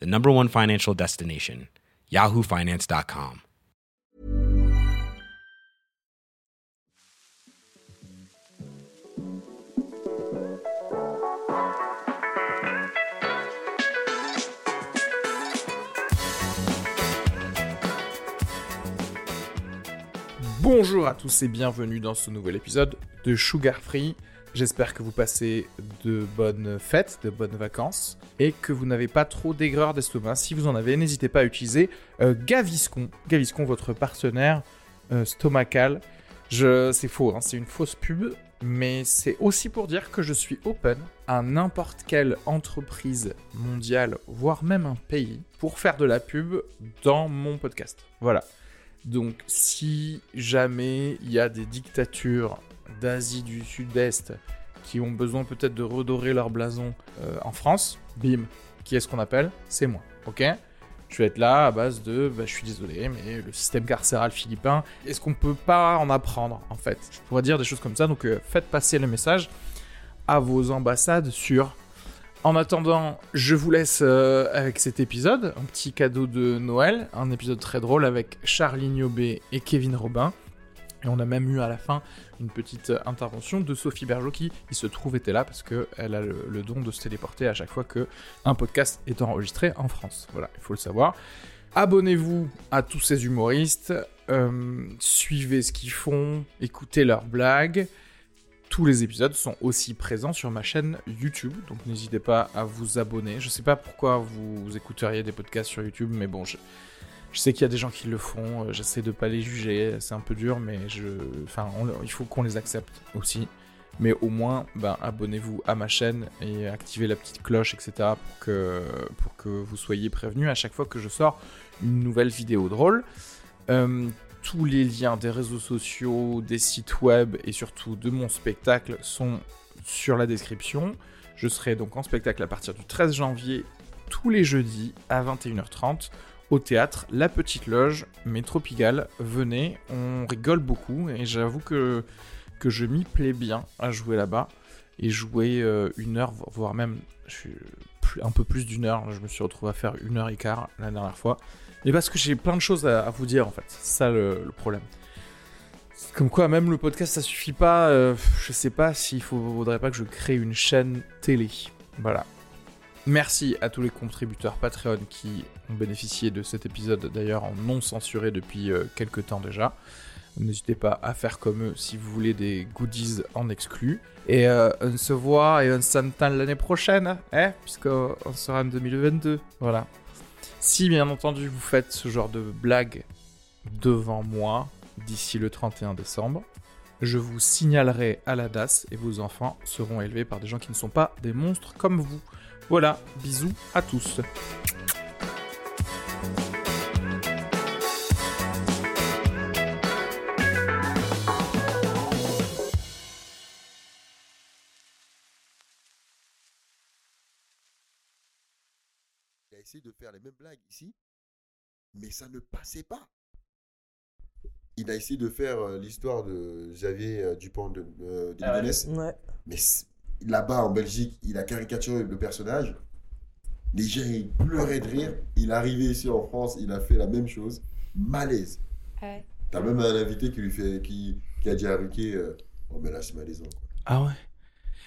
the number one financial destination, yahoofinance.com. Bonjour à tous et bienvenue dans ce nouvel épisode de Sugar Free. J'espère que vous passez de bonnes fêtes, de bonnes vacances et que vous n'avez pas trop d'aigreur d'estomac. Si vous en avez, n'hésitez pas à utiliser euh, Gaviscon. Gaviscon, votre partenaire euh, stomacal. C'est faux, hein, c'est une fausse pub, mais c'est aussi pour dire que je suis open à n'importe quelle entreprise mondiale, voire même un pays, pour faire de la pub dans mon podcast. Voilà. Donc, si jamais il y a des dictatures d'Asie du Sud-Est qui ont besoin peut-être de redorer leur blason euh, en France, bim, qui est-ce qu'on appelle C'est moi, ok? Je vais être là à base de, bah, je suis désolé, mais le système carcéral philippin, est-ce qu'on peut pas en apprendre en fait? Je pourrais dire des choses comme ça, donc euh, faites passer le message à vos ambassades sur. En attendant, je vous laisse euh, avec cet épisode, un petit cadeau de Noël, un épisode très drôle avec Charlie Niobé et Kevin Robin. Et on a même eu à la fin une petite intervention de Sophie Bergeau qui, il se trouve, était là parce qu'elle a le, don de se téléporter à chaque fois que un podcast est enregistré en France. Voilà, il faut le savoir. Abonnez-vous à tous ces humoristes, euh, suivez ce qu'ils font, écoutez leurs blagues. Tous les épisodes sont aussi présents sur ma chaîne YouTube, donc n'hésitez pas à vous abonner. Je sais pas pourquoi vous, vous écouteriez des podcasts sur YouTube, mais bon, je, je sais qu'il y a des gens qui le font. euh, J'essaie de pas les juger, c'est un peu dur, mais je, enfin, il faut qu'on les accepte aussi. Mais au moins, ben, abonnez-vous à ma chaîne et activez la petite cloche, etc. pour que, pour que vous soyez prévenus à chaque fois que je sors une nouvelle vidéo drôle. Euh, tous les liens des réseaux sociaux, des sites web et surtout de mon spectacle sont sur la description. Je serai donc en spectacle à partir du 13 janvier tous les jeudis à 21h30 au théâtre La Petite Loge, Métro Pigalle. Venez, on rigole beaucoup et j'avoue que, que je m'y plais bien à jouer là-bas et jouer euh, une heure, voire même plus- un peu plus d'une heure. Je me suis retrouvé à faire une heure et quart la dernière fois. Mais parce que j'ai plein de choses à, vous dire en fait, c'est ça le, problème. Comme quoi, même le podcast, ça suffit pas. euh, je sais pas s'il faudrait pas que je crée une chaîne télé. Voilà. Merci à tous les contributeurs Patreon qui ont bénéficié de cet épisode, d'ailleurs en non censuré depuis euh, quelques temps déjà. N'hésitez pas à faire comme eux si vous voulez des goodies en exclu. Et euh, on se voit et on s'entend l'année prochaine, hein, puisqu'on sera en 2022. Voilà. Si bien entendu vous faites ce genre de blague devant moi d'ici le 31 décembre, je vous signalerai à la DAS et vos enfants seront élevés par des gens qui ne sont pas des monstres comme vous. Voilà, bisous à tous. Il a essayé de faire les mêmes blagues ici, mais ça ne passait pas. Il a essayé de faire euh, l'histoire de Xavier euh, Dupont de, euh, de Ouais. mais là-bas en Belgique, il a caricaturé le personnage. Les gens, ils pleuraient de rire. Il est arrivé ici en France, il a fait la même chose. malaise. Ouais. T'as même un invité qui lui fait, qui, qui a dit à Ricky, euh, oh mais là c'est malaisant. quoi. Ah ouais.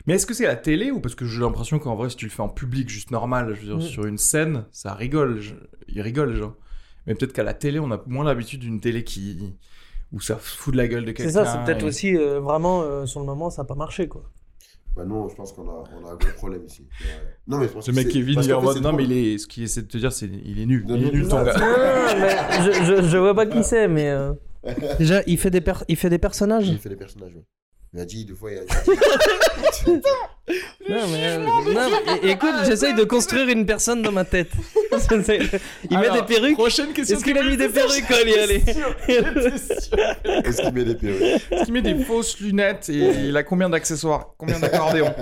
Mais est-ce que c'est la télé ou parce que j'ai l'impression qu'en vrai, si tu le fais en public, juste normal, je veux dire, Mm. sur une scène, ça rigole. je- rigolent, les gens. Mais peut-être qu'à la télé, on a moins l'habitude d'une télé qui. où ça fout de la gueule de quelqu'un. C'est ça, c'est peut-être et- aussi euh, vraiment euh, sur le moment, ça n'a pas marché quoi. Bah non, je pense qu'on a, on a un gros problème ici. Ouais. Non mais je pense Le que mec Kevin, il est en mode non, mais il est... ce qu'il essaie de te dire, c'est il est nul. Non, il est nul ton gars. Non, mais je, je, je vois pas qui c'est, mais euh, déjà il fait des per- il fait des personnages. Il fait des personnages, ouais. Il a dit deux fois, il a dit. Non mais, euh, non, mais écoute, j'essaye de construire une personne dans ma tête. Il met des perruques. Prochaine question. Est-ce qu'il a mis des perruques quand il y allait Est-ce qu'il met des perruques Est-ce qu'il met des fausses lunettes et il a combien d'accessoires Combien d'accordéons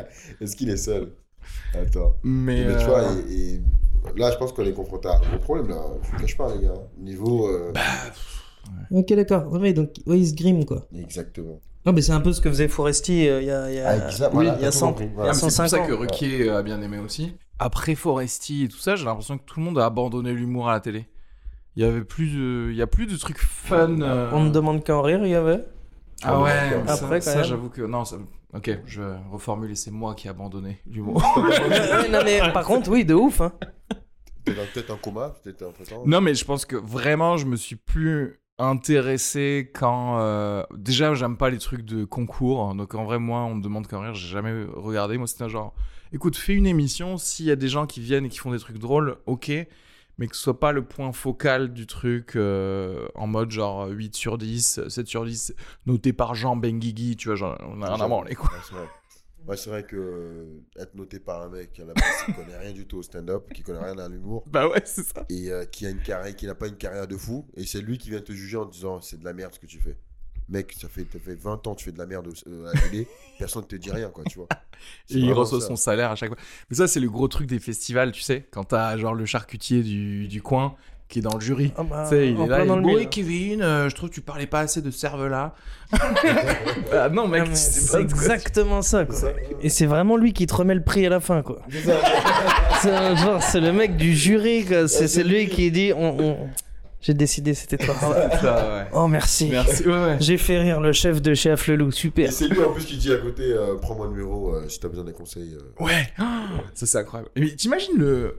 Est-ce qu'il est seul? Attends. Mais, Mais tu vois, euh, et, et là, je pense qu'on est confronté à un gros problème, là. Je vous cache pas, les gars. Niveau. euh, Bah, Ok d'accord. Ouais, donc ouais, il se grime quoi. Exactement. Non mais c'est un peu ce que faisait Foresti euh, il y a, il y a- Ah, exact, oui, voilà, il y a t'as tout 100 compris, il y voilà. a Ah, c'est pour 105 ça ans. que Ruquier a bien aimé aussi. Après Foresti et tout ça, j'ai l'impression que tout le monde a abandonné l'humour à la télé. Il y avait plus de, il y a plus de trucs fun. euh. On ne demande qu'à en rire, il y avait? Ah ouais. Après, ça, ça, j'avoue que non. ça- Ok, je reformule et c'est moi qui ai abandonné l'humour. Ouais, non mais par contre oui de ouf hein. T'es dans- peut-être en coma, peut-être temps. non, mais je pense que vraiment, je me suis plus intéressé quand. euh, Déjà, j'aime pas les trucs de concours. donc en vrai, moi, on me demande qu'à en rire, j'ai jamais regardé. Moi, c'était un genre. Écoute, fais une émission. S'il y a des gens qui viennent et qui font des trucs drôles, ok. Mais que ce soit pas le point focal du truc euh, en mode genre 8 sur 10, 7 sur 10, noté par Jean Benguigui, tu vois, genre, on a rien à branler, quoi. Ouais, c'est vrai. Que euh, être noté par un mec à la base qui connaît rien du tout au stand-up, qui connaît rien à l'humour, Bah ouais, c'est ça. et euh, qui a une carrière, qui n'a pas une carrière de fou, et c'est lui qui vient te juger en te disant c'est de la merde ce que tu fais. Mec, ça fait, ça fait 20 ans que tu fais de la merde euh, à la télé, personne ne te dit rien, quoi, tu vois. Et il reçoit ça. son salaire à chaque fois. Mais ça, c'est le gros truc des festivals, tu sais, quand t'as genre le charcutier du, du coin qui est dans le jury. Ah bah, Tu sais, il est là, il et Kevin, euh, je trouve que tu parlais pas assez de cervelas. ah non, mec, Ah, c'est exactement ça quoi. C'est ça. Et c'est vraiment lui qui te remet le prix à la fin quoi. C'est le mec du jury quoi. C'est lui qui dit on, on- j'ai décidé c'était toi. Ça, ouais. Oh merci. Merci, ouais, ouais. J'ai fait rire le chef de chez Afflelou, Et super. c'est lui en plus qui dit à côté euh, prends-moi le numéro euh, si t'as besoin des conseils. euh. Ouais, ça c'est incroyable. Mais t'imagines le.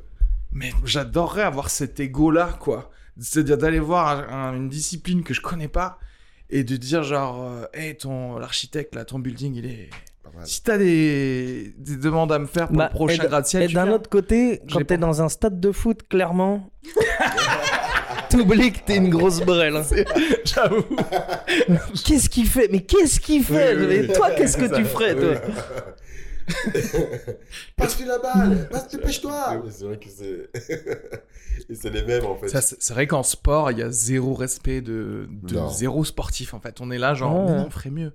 Mais j'adorerais avoir cet ego-là, quoi. C'est-à-dire d'aller voir un- un- une discipline que je connais pas et de dire genre, euh, hey, ton l'architecte là, ton building, il est. Si t'as des... des demandes à me faire pour Bah, le prochain gratte-ciel, Et d'un autre côté, quand t'es dans un stade de foot, clairement, t'oublies que t'es une grosse brêle. hein. J'avoue. Qu'est-ce qu'il fait? Mais qu'est-ce qu'il fait? Oui, oui, Mais oui. toi, qu'est-ce que Ça, tu ferais, toi? Passe-lui la balle, passe, dépêche-toi. C'est vrai que c'est. Et c'est les mêmes en fait. C'est vrai qu'en sport, il y a zéro respect de, de zéro sportif en fait. On est là, genre, non, on ferait mieux.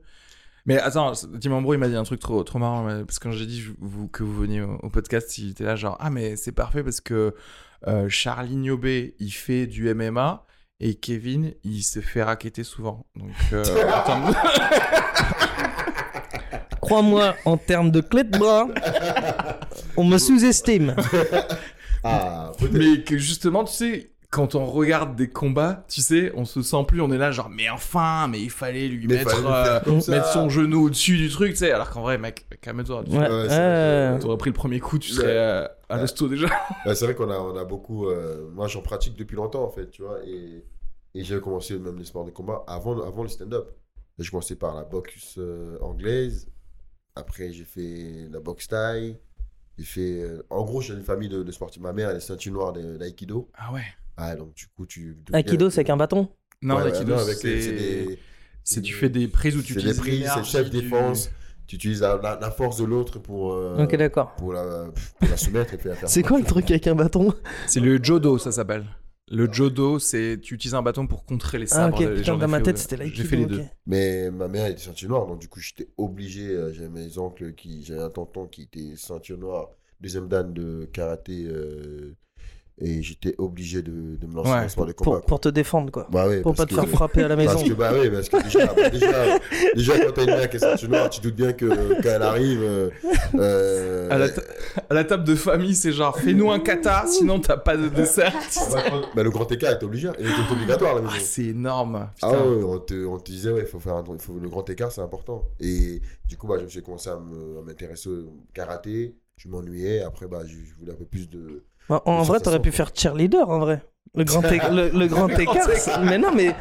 Mais attends, Tim Ambro, il m'a dit un truc trop, trop marrant. mais- Parce que quand j'ai dit vous, que vous veniez au, au podcast, il était là, genre, ah, mais c'est parfait parce que euh, Charlie Niobé, il fait du MMA et Kevin, il se fait raqueter souvent. Donc, euh, en termes de- Crois-moi, en termes de clé de bras, on me sous-estime. Ah, mais que justement, tu sais. Quand on regarde des combats, tu sais, on se sent plus, on est là genre, mais enfin, mais il fallait lui Mais mettre, fallait euh, mettre son genou au-dessus du truc, tu sais, alors qu'en vrai, mec, calme-toi. tu- Ouais, euh, vrai. T'aurais pris le premier coup, tu serais euh, à l'hosto déjà. Bah, c'est vrai qu'on a, on a beaucoup. euh, moi, j'en pratique depuis longtemps, en fait, tu vois. Et, et j'ai commencé même les sports de combat avant, avant le stand-up. J'ai commencé par la boxe euh, anglaise. Après, j'ai fait la boxe thaï. J'ai fait. euh, en gros, j'ai une famille de, de sportifs. Ma mère, elle est ceinture noire de- d'aïkido. Ah ouais. Ah, donc, du coup, tu. Aikido, c'est qu'un bâton? Non, Ouais, ouais, l'aïkido, non, avec c'est... les- c'est des- c'est tu fais des prises où tu C'est des utilises prises, c'est l'énergie chef du- défense. Tu utilises la, la- la force de l'autre pour, euh, Ok, d'accord. pour, la, pour la soumettre et puis la faire. C'est quoi le truc avec un bâton? C'est le jodo, ça s'appelle. Le jodo, c'est tu utilises un bâton pour contrer les Ah, sabres. ok, putain, gens dans ma tête, c'était l'aïkido. J'ai fait les ok. deux. Mais ma mère était ceinture noire, donc du coup j'étais obligé. euh, J'avais mes oncles qui. J'avais un tonton qui était ceinture noire, deuxième dan de karaté, euh, Et j'étais obligé de, de me lancer Ouais. dans le sport de combat. Pour, pour te défendre, quoi. Bah ouais, Pour pas te que- faire frapper à la maison. Parce que, bah oui, parce que déjà, bah déjà, déjà quand t'as une mère qui est ceinture noire, tu doutes bien que quand elle arrive. euh, euh, À la, ta- à la table de famille, c'est genre fais-nous un kata, sinon t'as pas de dessert. va prendre- bah, le grand écart est obligé, il est obligatoire à la maison. Ah, c'est énorme. Ah ouais, on te, on te disait, ouais, faut faire un- il faut, le grand écart, c'est important. Et du coup, bah, j'ai commencé à me- à m'intéresser au karaté. Je m'ennuyais. Après, bah, je, je voulais un peu plus de. Bah, en vrai, t'aurais pu faire cheerleader, en vrai. Le grand, le, le grand écart. Mais non, mais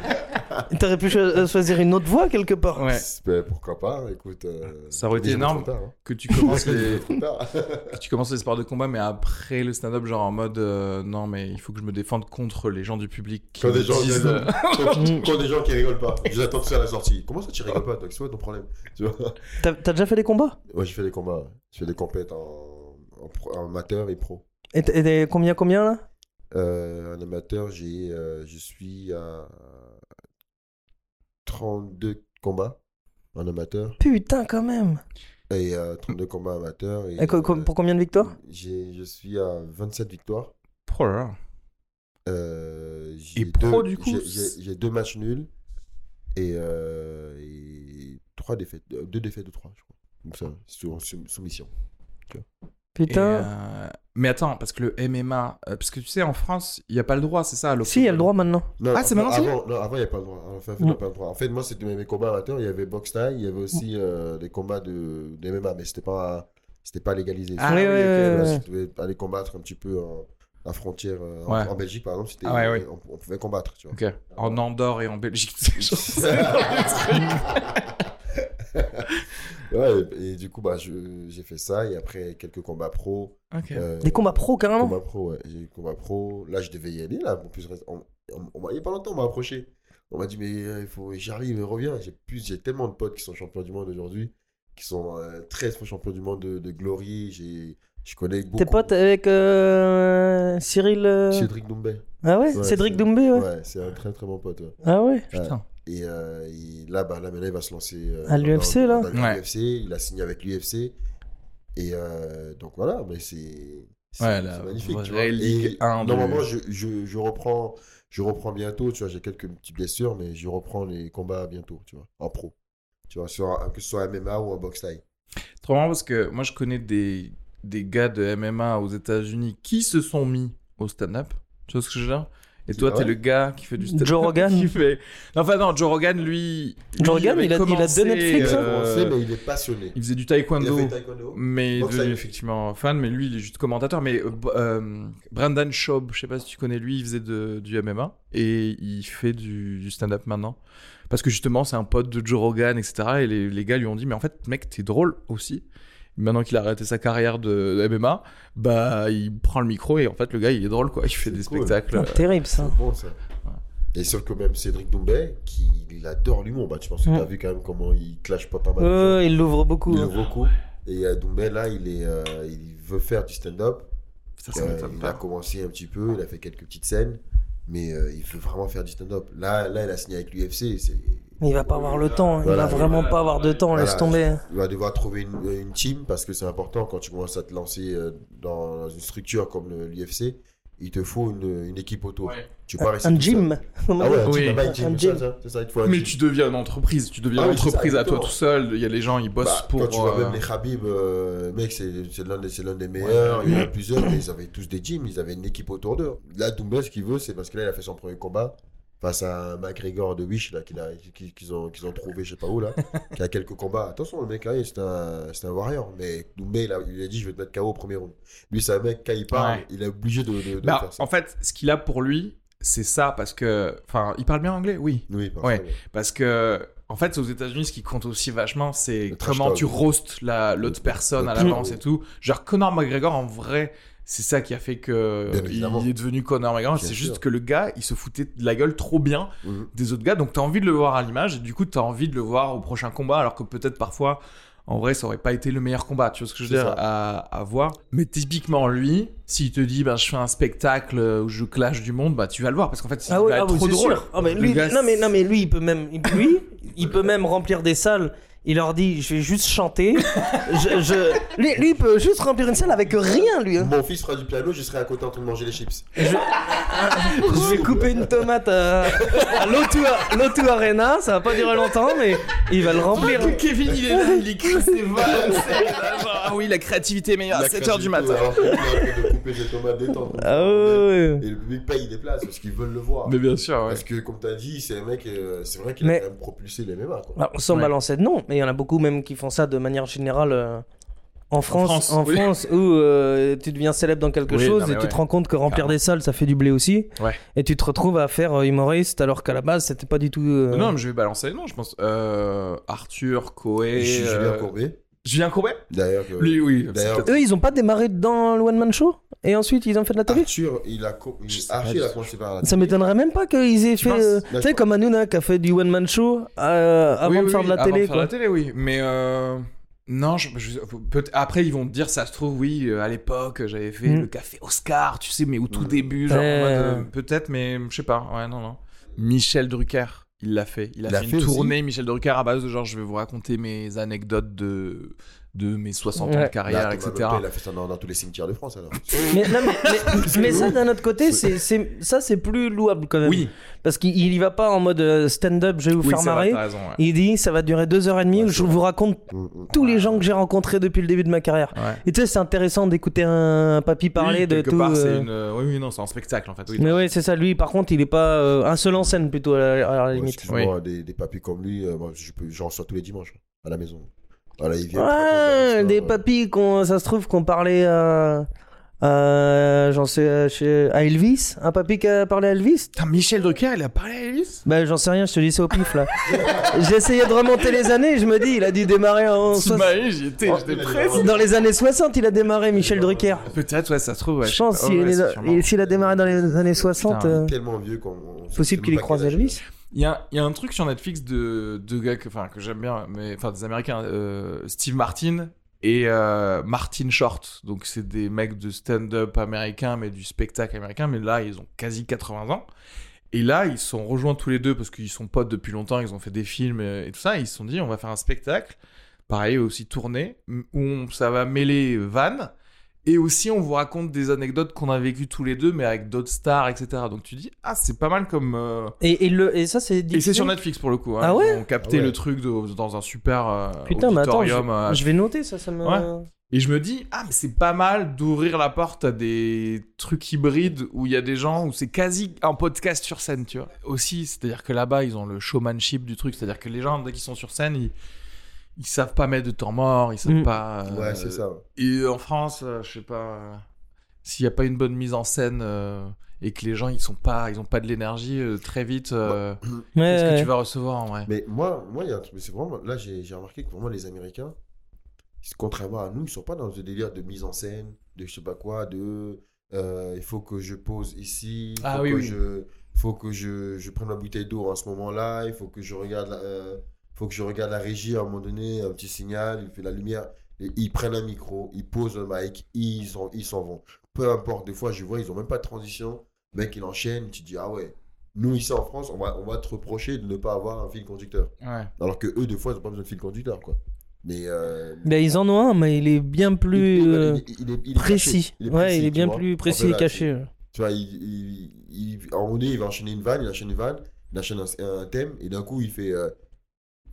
t'aurais pu cho- choisir une autre voie quelque part. Ouais. Bah, pourquoi pas Écoute. euh, Ça aurait été énorme. tard, hein. Que tu commences les, Trop tard. que tu commences les sports de combat, mais après le stand-up, genre en mode euh, non, mais il faut que je me défende contre les gens du public qui Quand des gens disent, euh, quand, quand des gens qui rigolent pas. Je les attends tous à la sortie. Comment ça, tu rigoles pas toi? C'est quoi ton problème? Tu vois? T'as déjà fait des combats? Ouais, j'ai fait des combats. J'ai fait des compètes en, en, pro- en amateur et pro. Et combien, combien là? Euh, en amateur, j'ai, euh, je suis à 32 combats en amateur Putain, quand même. et euh, 32 combats amateurs. Et, Et co- co- euh, pour combien de victoires? j'ai, Je suis à 27 victoires. Oh là là. Euh, j'ai Et pro, deux- du coup, j'ai- J'ai, j'ai deux matchs nuls et, euh, et trois défaites, euh, deux défaites de trois, je crois. Donc ça, sous, sous- soumission. Et, Putain. euh, Mais attends, parce que le MMA, euh, parce que tu sais, en France, il n'y a pas le droit, c'est ça Si, il y a le droit maintenant. Non, Ah, c'est maintenant, avant, non, avant, il n'y avait pas le droit. Enfin, il y avait pas le droit. En fait, moi, c'était mes combats amateurs. Il y avait boxe taille, il y avait aussi euh, des combats de, de MMA, mais c'était pas, c'était pas légalisé. Ah oui, oui, oui, ok, oui, Tu devais aller combattre un petit peu en, à frontière. euh, en- Ouais. en, Belgique, par exemple, c'était, Ah ouais, ouais. On, on pouvait combattre. Tu vois. Ok. En Andorre et en Belgique, c'est Ouais, et, et du coup, bah, je- j'ai fait ça. Et après, quelques combats pro. Ok. euh, Des combats pro, carrément. Combats pro, ouais. J'ai eu combats pro. Là, je devais y aller. Là, en plus, on, on- on m'a- il n'y a pas longtemps, on m'a approché. On m'a dit, mais euh, il faut, j'arrive, reviens. J'ai plus, j'ai tellement de potes qui sont champions du monde aujourd'hui, qui sont euh, 13 fois champions du monde de, de Glory. J'ai, je connais beaucoup. T'es pote avec euh, Cyril. euh, Cédric Doumbé. Ah ouais, Ouais, Cédric Doumbé, ouais. Ouais, c'est un très très bon pote. ouais. Ah ouais. Putain. Et, euh, et là, bah, là, maintenant, il va se lancer euh, À l'UFC, là Ouais. l'UFC. Il a signé avec l'UFC. Et euh, donc voilà, mais c'est Ouais, magnifique. tu vois. Et 1 de- Normalement, je, je, je reprends, je reprends bientôt. Tu vois, j'ai quelques petites blessures, mais je reprends les combats bientôt, tu vois, en pro. Tu vois, sur que ce soit MMA ou en boxe taille. Trop marrant parce que moi je connais des, des gars de MMA aux États-Unis qui se sont mis au stand-up. Tu vois ce que je veux dire? Et toi, t'es le gars qui fait du stand-up. Joe Rogan. qui fait... Non, enfin, non, Joe Rogan, lui. Joe Rogan, avait il a- il a deux Netflix, euh, Commencé, mais il est passionné. Il faisait du Il taekwondo. a fait taekwondo. Mais il est effectivement fan, mais lui il est juste commentateur. Mais euh, euh, Brandon Schaub, je sais pas si tu connais lui, il faisait de- du MMA et il fait du, du stand-up maintenant. Parce que justement, c'est un pote de Joe Rogan, etc. Et les, les gars lui ont dit Mais en fait, mec, t'es drôle aussi. Maintenant qu'il a arrêté sa carrière de, MMA, bah il prend le micro et en fait, le gars il est drôle quoi. Il fait des cool. spectacles. Putain, terrible ça. C'est bon, ça. Et sauf que même Cédric Doumbé, qui il adore l'humour, bah, tu penses que Mm. tu as vu quand même comment il clash pas pas mal. de gens. Euh, il l'ouvre beaucoup. Il hein. ouvre beaucoup. Et euh, Doumbé, là, il, est, euh, il veut faire du stand-up. Ça, ça Euh, il pas. a commencé un petit peu, il a fait quelques petites scènes, mais euh, il veut vraiment faire du stand-up. Là, là, il a signé avec l'UFC. c'est- Il va pas avoir le temps. Il Voilà. va vraiment pas avoir de temps. Laisse tomber. Il va devoir trouver une, une team parce que c'est important quand tu commences à te lancer euh, dans une structure comme le- l'UFC. Il te faut une, une équipe autour. Ouais. Tu peux pas rester Un seul. gym. Ah ouais, un Oui. gym, un Un ça, ça, c'est ça, il te faut un Mais gym. tu deviens une entreprise, tu deviens Ah une oui, c'est ça, entreprise à toi tout seul. Il y a les gens, ils bossent Bah, pour. quand tu vois euh, même les Khabib, euh, mec, c'est c'est l'un des, c'est l'un des meilleurs. Il y en a plusieurs, mais ils avaient tous des gyms, ils avaient une équipe autour d'eux. Là, Doumbé, ce qu'il veut, c'est parce que là, il a fait son premier combat face à un McGregor de Wish, là, qu'ils ont, qu'ils ont trouvé, je sais pas où, là, qui a quelques combats. Attention, le mec, là, c'est un, c'est un warrior. Mais Doumbé, il a, il a dit, je vais te mettre KO au premier round. Lui, c'est un mec, quand il parle, Ouais. il est obligé de, de, de Bah, faire ça. en fait, ce qu'il a pour lui, c'est ça parce que. Enfin, il parle bien anglais, oui. Oui, parce Ouais. que- Parce que, en fait, aux États-Unis, ce qui compte aussi vachement, c'est comment tu roastes la- l'autre personne le à l'avance et tout. Genre, Conor McGregor, en vrai, c'est ça qui a fait que il est devenu Conor McGregor. C'est juste que le gars, il se foutait de la gueule trop bien Mhm. des autres gars. Donc, t'as envie de le voir à l'image et du coup, t'as envie de le voir au prochain combat, alors que peut-être parfois. En vrai, ça aurait pas été le meilleur combat, tu vois ce que je veux dire, à, à voir. Mais typiquement, lui, s'il te dit, ben, je fais un spectacle où je clash du monde, bah, tu vas le voir parce qu'en fait, il Ah oui, va ah être oui, trop drôle. Ah, mais lui, gars, non, mais, non, mais lui, il peut même, lui, il peut même remplir des salles. Il leur dit, je vais juste chanter. je, je- Lui, lui, il peut juste remplir une salle avec rien, lui. hein. Mon fils fera du piano, je serai à côté en train de manger les chips. Je vais couper une tomate à, à l'O2 l'O2 Arena, ça va pas durer longtemps, mais il va le remplir. Kevin, il est là, il écrit ses vannes. c'est genre, Ah oui, la créativité est meilleure à La 7h du créativité, matin. alors il est en train de couper des tomates détente. Ah ouais. Et le public paye des places parce qu'ils veulent le voir. Mais bien sûr, ouais. Parce que, comme tu as dit, c'est un mec, euh, c'est vrai qu'il Mais- a quand même propulsé les MMA. Quoi. Alors, sans Ouais. balancer de nom, mais il y en a beaucoup même qui font ça de manière générale euh, en France, France, en oui. France où euh, tu deviens célèbre dans quelque Oui, chose non, et tu ouais. te rends compte que remplir des salles ça fait du blé aussi. Ouais. Et tu te retrouves à faire euh, humoriste alors qu'à la base c'était pas du tout. euh, Non, mais je vais balancer. Non, je pense. Euh, Arthur, Coé. Ju- Julien euh, Courbet, Julien Courbet d'ailleurs. que- Lui, oui. D'ailleurs, Eux ils ont pas démarré dans le one man show et ensuite ils ont fait de la télé. Arthur, il a, co- il- pas a commencé par la Ça m'étonnerait même pas qu'ils aient Tu fait. penses euh, Là, tu je sais, pense- comme Hanouna qui a fait du one man show euh, avant Oui, de oui, faire oui, de la avant télé. de faire quoi. la télé, oui. Mais euh, non, je, je- peut- après ils vont te dire, ça se trouve, oui, euh, à l'époque j'avais fait Mm. le café Oscar, tu sais, mais au tout Mm. début, genre en Ouais. mode, euh, peut-être, mais je sais pas. Ouais, non, non. Michel Drucker, il l'a fait. Il a Il fait, fait une tournée, Michel Drucker, à base de genre, je vais vous raconter mes anecdotes de de mes 60 ans de carrière, Là, etc. Il a fait ça dans, dans tous les cimetières de France alors. Mais, non, mais, mais- mais ça d'un autre côté, c'est, c'est- ça c'est plus louable quand même. Oui, Parce qu'il il y va pas en mode euh, stand-up, je vais vous oui, faire marrer. t'as raison. ouais. Il dit ça va durer deux heures et demie Ouais, où je vrai. vous raconte Mm, mm. tous les gens que j'ai rencontrés depuis le début de ma carrière. Ouais. Et tu sais, c'est intéressant d'écouter un papy parler Oui, de quelque tout. part, euh, c'est une. Oui, oui, non, c'est un spectacle en fait. Oui. Mais ouais, c'est ça. Lui, par contre, il est pas euh, un seul en scène plutôt à la, à la Ouais, limite. Excuse-moi, des, des papis comme lui, euh, moi, je peux- j'en reçois tous les dimanches à la maison. Voilà, il vient. Ouais, des papys qu'on, ça se trouve qu'on parlait à, à- j'en sais, à, chez- à Elvis, un papy qui a parlé à Elvis? Putain, Michel Drucker, il a parlé à Elvis? Bah j'en sais rien, je te dis ça au pif là. J'essayais de remonter les années, je me dis, il a dû démarrer en soix- T'imagines, Oh, j'étais il a presque. dans les années 60, il a démarré Michel Drucker. Peut-être, ouais, ça se trouve. Ouais, je pense pas. s'il Ouais, est- c'est sûrement. et s'il a démarré dans les années 60, Putain, euh, tellement vieux qu'on. on- possible qu'il pas quel âge il a. Elvis. Il y a, un truc sur Netflix de deux gars que, que j'aime bien, mais enfin des Américains, euh, Steve Martin et euh, Martin Short. Donc c'est des mecs de stand-up américain, mais du spectacle américain. Mais là, ils ont quasi 80 ans. Et là, ils sont rejoints tous les deux parce qu'ils sont potes depuis longtemps. Ils ont fait des films et tout ça. Ils se sont dit, on va faire un spectacle, pareil aussi tourné, où on- ça va mêler vannes. Et aussi, on vous raconte des anecdotes qu'on a vécues tous les deux, mais avec d'autres stars, etc. Donc tu dis, ah, c'est pas mal comme. euh, Et, et, le, et ça, c'est et c'est sur Netflix pour le coup. hein. Ah ouais Ils ont capté Ah ouais. le truc de- dans un super euh, Putain, mais attends, je, auditorium. euh, je vais noter ça, ça me. Ouais. Et je me dis, ah, mais c'est pas mal d'ouvrir la porte à des trucs hybrides où il y a des gens, où c'est quasi un podcast sur scène, tu vois. Aussi, c'est-à-dire que là-bas, ils ont le showmanship du truc. C'est-à-dire que les gens, dès qu'ils sont sur scène, ils, ils savent pas mettre de temps mort, ils savent Mm. pas. euh, Ouais, c'est ça. Et en France, euh, je sais pas, euh, s'il y a pas une bonne mise en scène euh, et que les gens, ils sont pas, ils ont pas de l'énergie, euh, très vite, euh, Ouais, qu'est-ce que ouais. tu vas recevoir en vrai Mais moi, moi, il y a un truc, mais c'est vraiment, là, j'ai j'ai remarqué que vraiment les Américains, contrairement à nous, ils sont pas dans ce délire de mise en scène, de je sais pas quoi, de euh, il faut que je pose ici, il faut Ah oui, que oui. je, faut que je, je prenne ma bouteille d'eau en ce moment-là, il faut que je regarde, la, euh, faut que je regarde la régie à un moment donné, un petit signal, il fait la lumière, et ils prennent un micro, ils posent un mic, ils s'en ils s'en vont. Peu importe, des fois, je vois, ils ont même pas de transition, le mec, il enchaîne, tu te dis, ah ouais. Nous, ici en France, on va, on va te reprocher de ne pas avoir un fil conducteur. Ouais. Alors que eux, des fois, ils n'ont pas besoin de fil conducteur, quoi. Mais. Euh, Ben, ils en ont un, mais il est bien plus précis. ouais, il est bien vois. plus En précis et là, caché. Tu vois, il, il, il- à un moment donné, il va enchaîner une vanne, il enchaîne une vanne, il enchaîne un, un thème, et d'un coup, il fait. euh,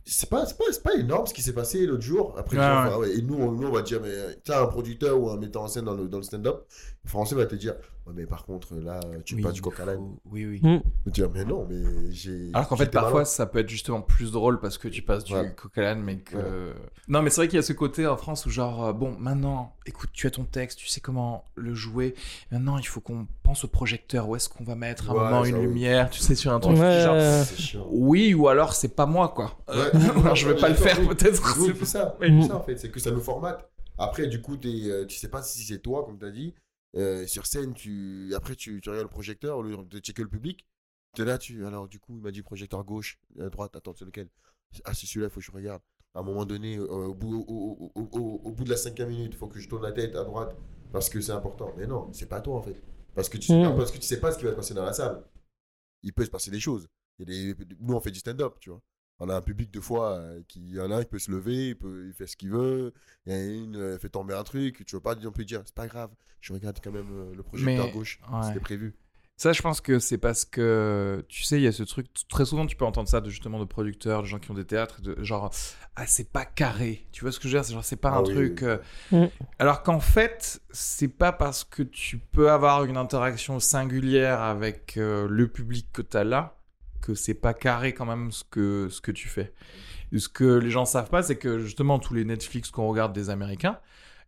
c'est pas, c'est pas, c'est pas énorme ce qui s'est passé l'autre jour. Après, ouais. ouais, et nous on, nous, on va dire, mais t'as un producteur ou un metteur en scène dans le, dans le stand-up, le français va te dire, ouais, mais par contre, là, tu Oui, pas du coq à l'âne. Oui, oui. Mm. Tu dis, mais non, mais j'ai. Alors qu'en fait, parfois, malin. ça peut être justement plus drôle parce que tu passes du Ouais. coq à l'âne, mais que. Ouais. Non, mais c'est vrai qu'il y a ce côté en France où, genre, euh, bon, maintenant, écoute, tu as ton texte, tu sais comment le jouer. Maintenant, il faut qu'on pense au projecteur. Où est-ce qu'on va mettre un Ouais, moment, une oui. lumière, tu sais, sur un truc. Ouais. Genre, oui, ou alors c'est pas moi, quoi. Euh, Ouais. alors, je vais pas le faire, peut-être. C'est- ça. C'est ça, en fait. C'est que ça nous formate. Après, du coup, t'es, euh, tu sais pas si c'est toi, comme tu as dit. Euh, sur scène, tu... après, tu, tu regardes le projecteur, au lieu de checker le public. Tu es là, tu. Alors, du coup, il m'a dit projecteur gauche, à droite, attends, c'est lequel? Ah, c'est celui-là, il faut que je regarde. À un moment donné, euh, au, bout, au, au- au- bout de la cinquième minute, il faut que je tourne la tête à droite parce que c'est important. Mais non, c'est pas toi, en fait. Parce que, tu sais, Mm. parce que tu sais pas ce qui va se passer dans la salle. Il peut se passer des choses. Il y a des... Nous, on fait du stand-up, tu vois. On a un public de fois euh, qui il y en a un qui peut se lever, il, peut, il fait ce qu'il veut. Il y en a une euh, fait tomber un truc. Tu veux pas on peut dire c'est pas grave. Je regarde quand même euh, le projecteur Mais- gauche. ouais. C'était prévu. Ça, je pense que c'est parce que, tu sais, il y a ce truc, très souvent, tu peux entendre ça de justement de producteurs, de gens qui ont des théâtres, de genre, ah, c'est pas carré. Tu vois ce que je veux dire? C'est genre, c'est pas Ah un oui, truc. oui. euh. Alors qu'en fait, c'est pas parce que tu peux avoir une interaction singulière avec euh, le public que t'as là que c'est pas carré quand même ce que, ce que tu fais. Et ce que les gens savent pas, c'est que justement, tous les Netflix qu'on regarde des Américains,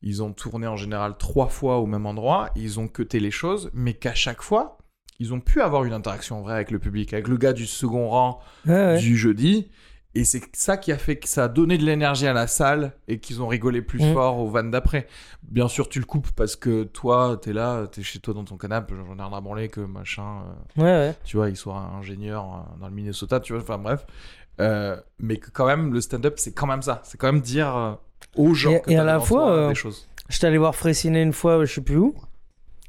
ils ont tourné en général trois fois au même endroit, ils ont cuté les choses, mais qu'à chaque fois, ils ont pu avoir une interaction vraie avec le public, avec le gars du second rang Ouais, ouais. du jeudi. Et c'est ça qui a fait que ça a donné de l'énergie à la salle et qu'ils ont rigolé plus Mm. fort aux vannes d'après. Bien sûr, tu le coupes parce que toi, t'es là, t'es chez toi dans ton canapé, j'en ai rien à branler que machin, euh, Ouais, ouais. tu vois, il soit un ingénieur dans le Minnesota, tu vois, enfin bref. Euh, mais que quand même, le stand-up, c'est quand même ça. C'est quand même dire euh, aux gens Et- que et à la fois, des choses. J'étais allé voir Fressinet une fois, je sais plus où.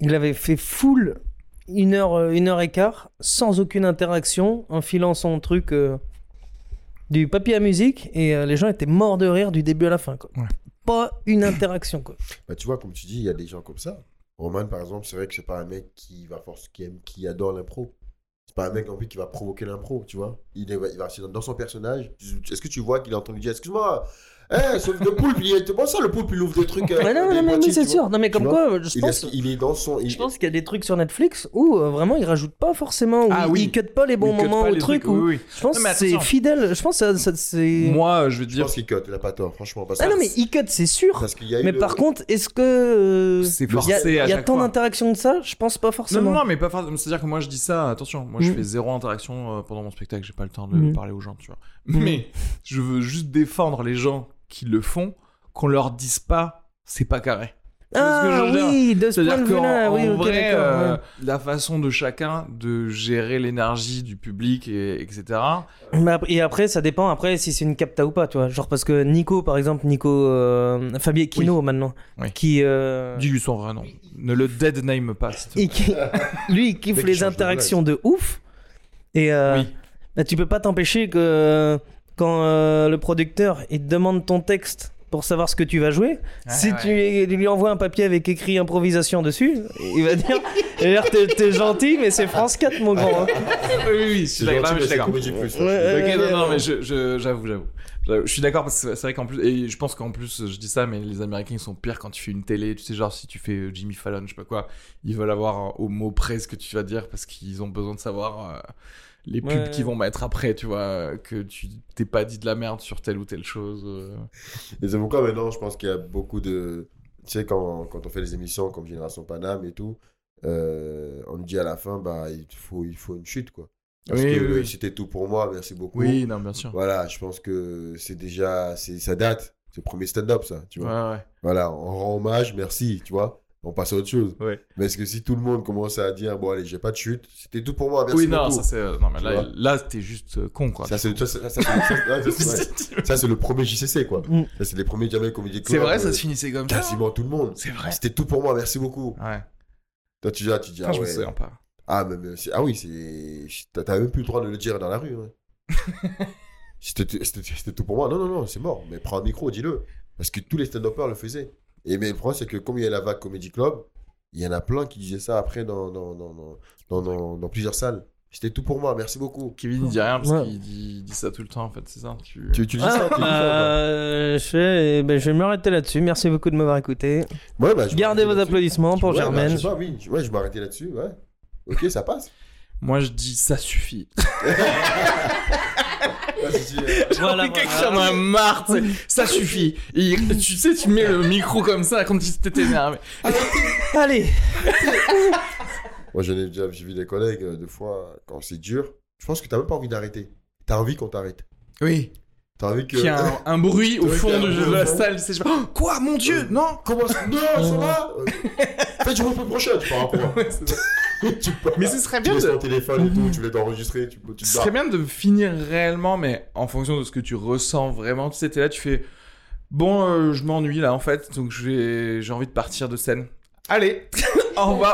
Il avait fait full une heure, une heure et quart, sans aucune interaction, en filant son truc euh, du papier à musique, et euh, les gens étaient morts de rire du début à la fin. Quoi. Ouais. Pas une interaction. Quoi. Bah, tu vois, comme tu dis, il y a des gens comme ça. Roman, par exemple, c'est vrai que c'est pas un mec qui va force, qui aime, qui adore l'impro. C'est pas un mec non plus qui va provoquer l'impro, tu vois. Il, est, il va rester dans, dans son personnage. Est-ce que tu vois qu'il est en train de dire, excuse-moi, eh, sauf le poulpe, il est, bon ça, le poulpe, il ouvre des trucs. euh, non, des non, mais boîtiers, c'est sûr. Non, mais comme quoi, je Il, pense, est, il est dans son. il- je pense qu'il y a des trucs sur Netflix où euh, vraiment ils rajoutent pas forcément, où Ah ils, oui. ils cut pas les bons moments au truc. trucs, où- oui, oui. Je pense que c'est fidèle. Je pense que c'est. Moi, je veux Je dire, pense qu'il cut, il a pas tort, franchement. Parce, Ah que- non, mais il cut, c'est sûr. parce qu'il y a eu Mais le- par contre, est-ce que. euh, C'est il y a- forcé à Il y a tant fois. d'interaction de ça? Je pense pas forcément. non, non, mais pas forcément. C'est-à-dire que moi, je dis ça, attention, moi, je Mm. fais zéro interaction pendant mon spectacle, j'ai pas le temps de Mm. parler aux gens, tu vois. Mais je veux juste défendre les gens qui le font, qu'on leur dise pas, c'est pas carré. Ah oui, de ce point de vue-là, oui, en ok, vrai, euh, ouais. la façon de chacun de gérer l'énergie du public, et, etc. Et après, ça dépend après si c'est une capta ou pas, tu vois. Genre parce que Nico, par exemple, Nico euh, Fabien Kino maintenant, Oui. qui. euh, Dis-lui son vrai nom. Ne le dead name pas, et qui- lui, il kiffe les de interactions de ouf. Et euh, Oui. bah, tu peux pas t'empêcher que quand euh, le producteur il te demande ton texte pour savoir ce que tu vas jouer, si tu lui envoies un papier avec écrit improvisation dessus, il va dire t'es gentil, mais c'est France 4, mon grand. hein. Oui, oui, oui, je suis C'est d'accord. je suis c'est d'accord. Ouais, non, mais j'avoue, j'avoue. Je suis d'accord parce que c'est vrai qu'en plus, et je pense qu'en plus, je dis ça, mais les Américains ils sont pires quand tu fais une télé. Tu sais, genre si tu fais euh, Jimmy Fallon, je sais pas quoi, ils veulent avoir euh, au mot près ce que tu vas dire parce qu'ils ont besoin de savoir euh, les pubs Ouais. qu'ils vont mettre après, tu vois, que tu t'es pas dit de la merde sur telle ou telle chose. euh. Et c'est pourquoi maintenant, je pense qu'il y a beaucoup de. Tu sais, quand, quand on fait des émissions comme Génération Paname et tout, euh, on me dit à la fin, bah, il faut, il faut une chute, quoi. Parce Oui, que oui, oui. c'était tout pour moi, merci beaucoup. Oui, non, bien sûr. Voilà, je pense que c'est déjà. c'est- Ça date. C'est le premier stand-up, ça, tu Ouais, vois. ouais. Voilà, on rend hommage, merci, tu vois. On passe à autre chose. Ouais. Mais est-ce que si tout le monde commence à dire, bon, allez, j'ai pas de chute, c'était tout pour moi, merci Oui, non, beaucoup. ça c'est. euh, Non, mais là, là t'es juste euh, con, quoi. Ça, c'est ça, ça, ça, le premier JCC, quoi. Mm. Ça, c'est les premiers Comedy Club. C'est vrai, ça euh, se finissait comme ça. Quasiment tout le monde. C'est vrai. C'était tout pour moi, merci beaucoup. Ouais. Toi, tu dis, ah, tu dis, Enfin, ah, je me ouais. souviens pas. Ah, mais, mais c'est- ah oui, c'est. t'as- T'avais même plus le droit de le dire dans la rue. hein. C'était c'était- c'était tout pour moi. Non, non, non, c'est mort. Mais prends un micro, dis-le. Parce que tous les stand-uppers le faisaient. Et mais le problème, c'est que comme il y a la vague Comedy Club, il y en a plein qui disaient ça après dans, dans, dans, dans, dans, dans- dans plusieurs salles. C'était tout pour moi, merci beaucoup. Kevin il dit rien parce Ouais. qu'il dit, ça tout le temps en fait, c'est ça tu... Tu, tu dis ça, tu dis ça, Euh, je, vais, ben, je vais m'arrêter là-dessus. Merci beaucoup de m'avoir écouté. Ouais, bah, Gardez vos applaudissements pour Ouais, bah, Germaine. je sais pas, oui. Je- Ouais, je m'arrêtais là-dessus, ouais. Ok, ça passe. Moi je dis ça suffit. Si, si, euh, Voilà, Mais quelqu'un voilà. en a marre, ça suffit. Et tu sais, tu mets le micro comme ça quand tu t'es énervé. Allez, Moi, j'en ai déjà vu des collègues, euh, deux fois, quand c'est dur, je pense que t'as même pas envie d'arrêter. T'as envie qu'on t'arrête. Oui. T'as que. Qu'il y a un, un bruit au fond de, la salle. C'est genre, Oh, quoi, mon dieu, non Comment ça Non, ça va Fais du repos prochain, tu pars Ouais. Tu pars. Mais ce serait bien de. ton téléphone et tout, tu l'as enregistré, tu, peux- tu Ce serait bien de finir réellement, mais en fonction de ce que tu ressens vraiment. Tu sais, t'es là, tu fais Bon, euh, je m'ennuie là en fait, donc j'ai envie de partir de scène. Allez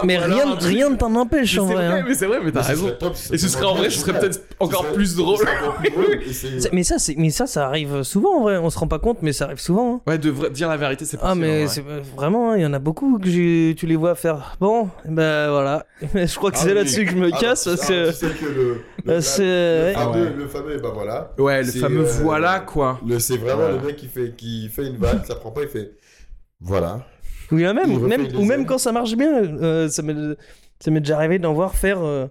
Mais rien, un truc- rien ne t'en empêche Mais en c'est vrai. vrai, hein. mais c'est vrai, mais t'as Mais ce raison. serait top, Et ce serait en vrai, ce serait peut-être encore plus drôle. Encore plus drôle, et c'est- C'est- Mais ça, c'est- mais ça, ça arrive souvent en vrai. On se rend pas compte, mais ça arrive souvent. hein. Ouais, de vrai- dire la vérité, c'est Ah, possible, mais c'est euh, vraiment, hein, il y en a beaucoup que j'ai- tu les vois faire. Bon, ben voilà. Je crois que Ah c'est oui. là-dessus que je me Ah, casse bah, parce ah, que. tu sais que le, euh, c'est. fameux, Ah ouais. le fameux, bah voilà. Ouais, le C'est, fameux euh, voilà quoi. Le, c'est vraiment le mec qui fait, qui fait une vanne, ça prend pas, il fait voilà. Ou bien même, refait même, ou même quand ça marche bien, euh, ça m'est ça m'est déjà arrivé d'en voir faire. euh,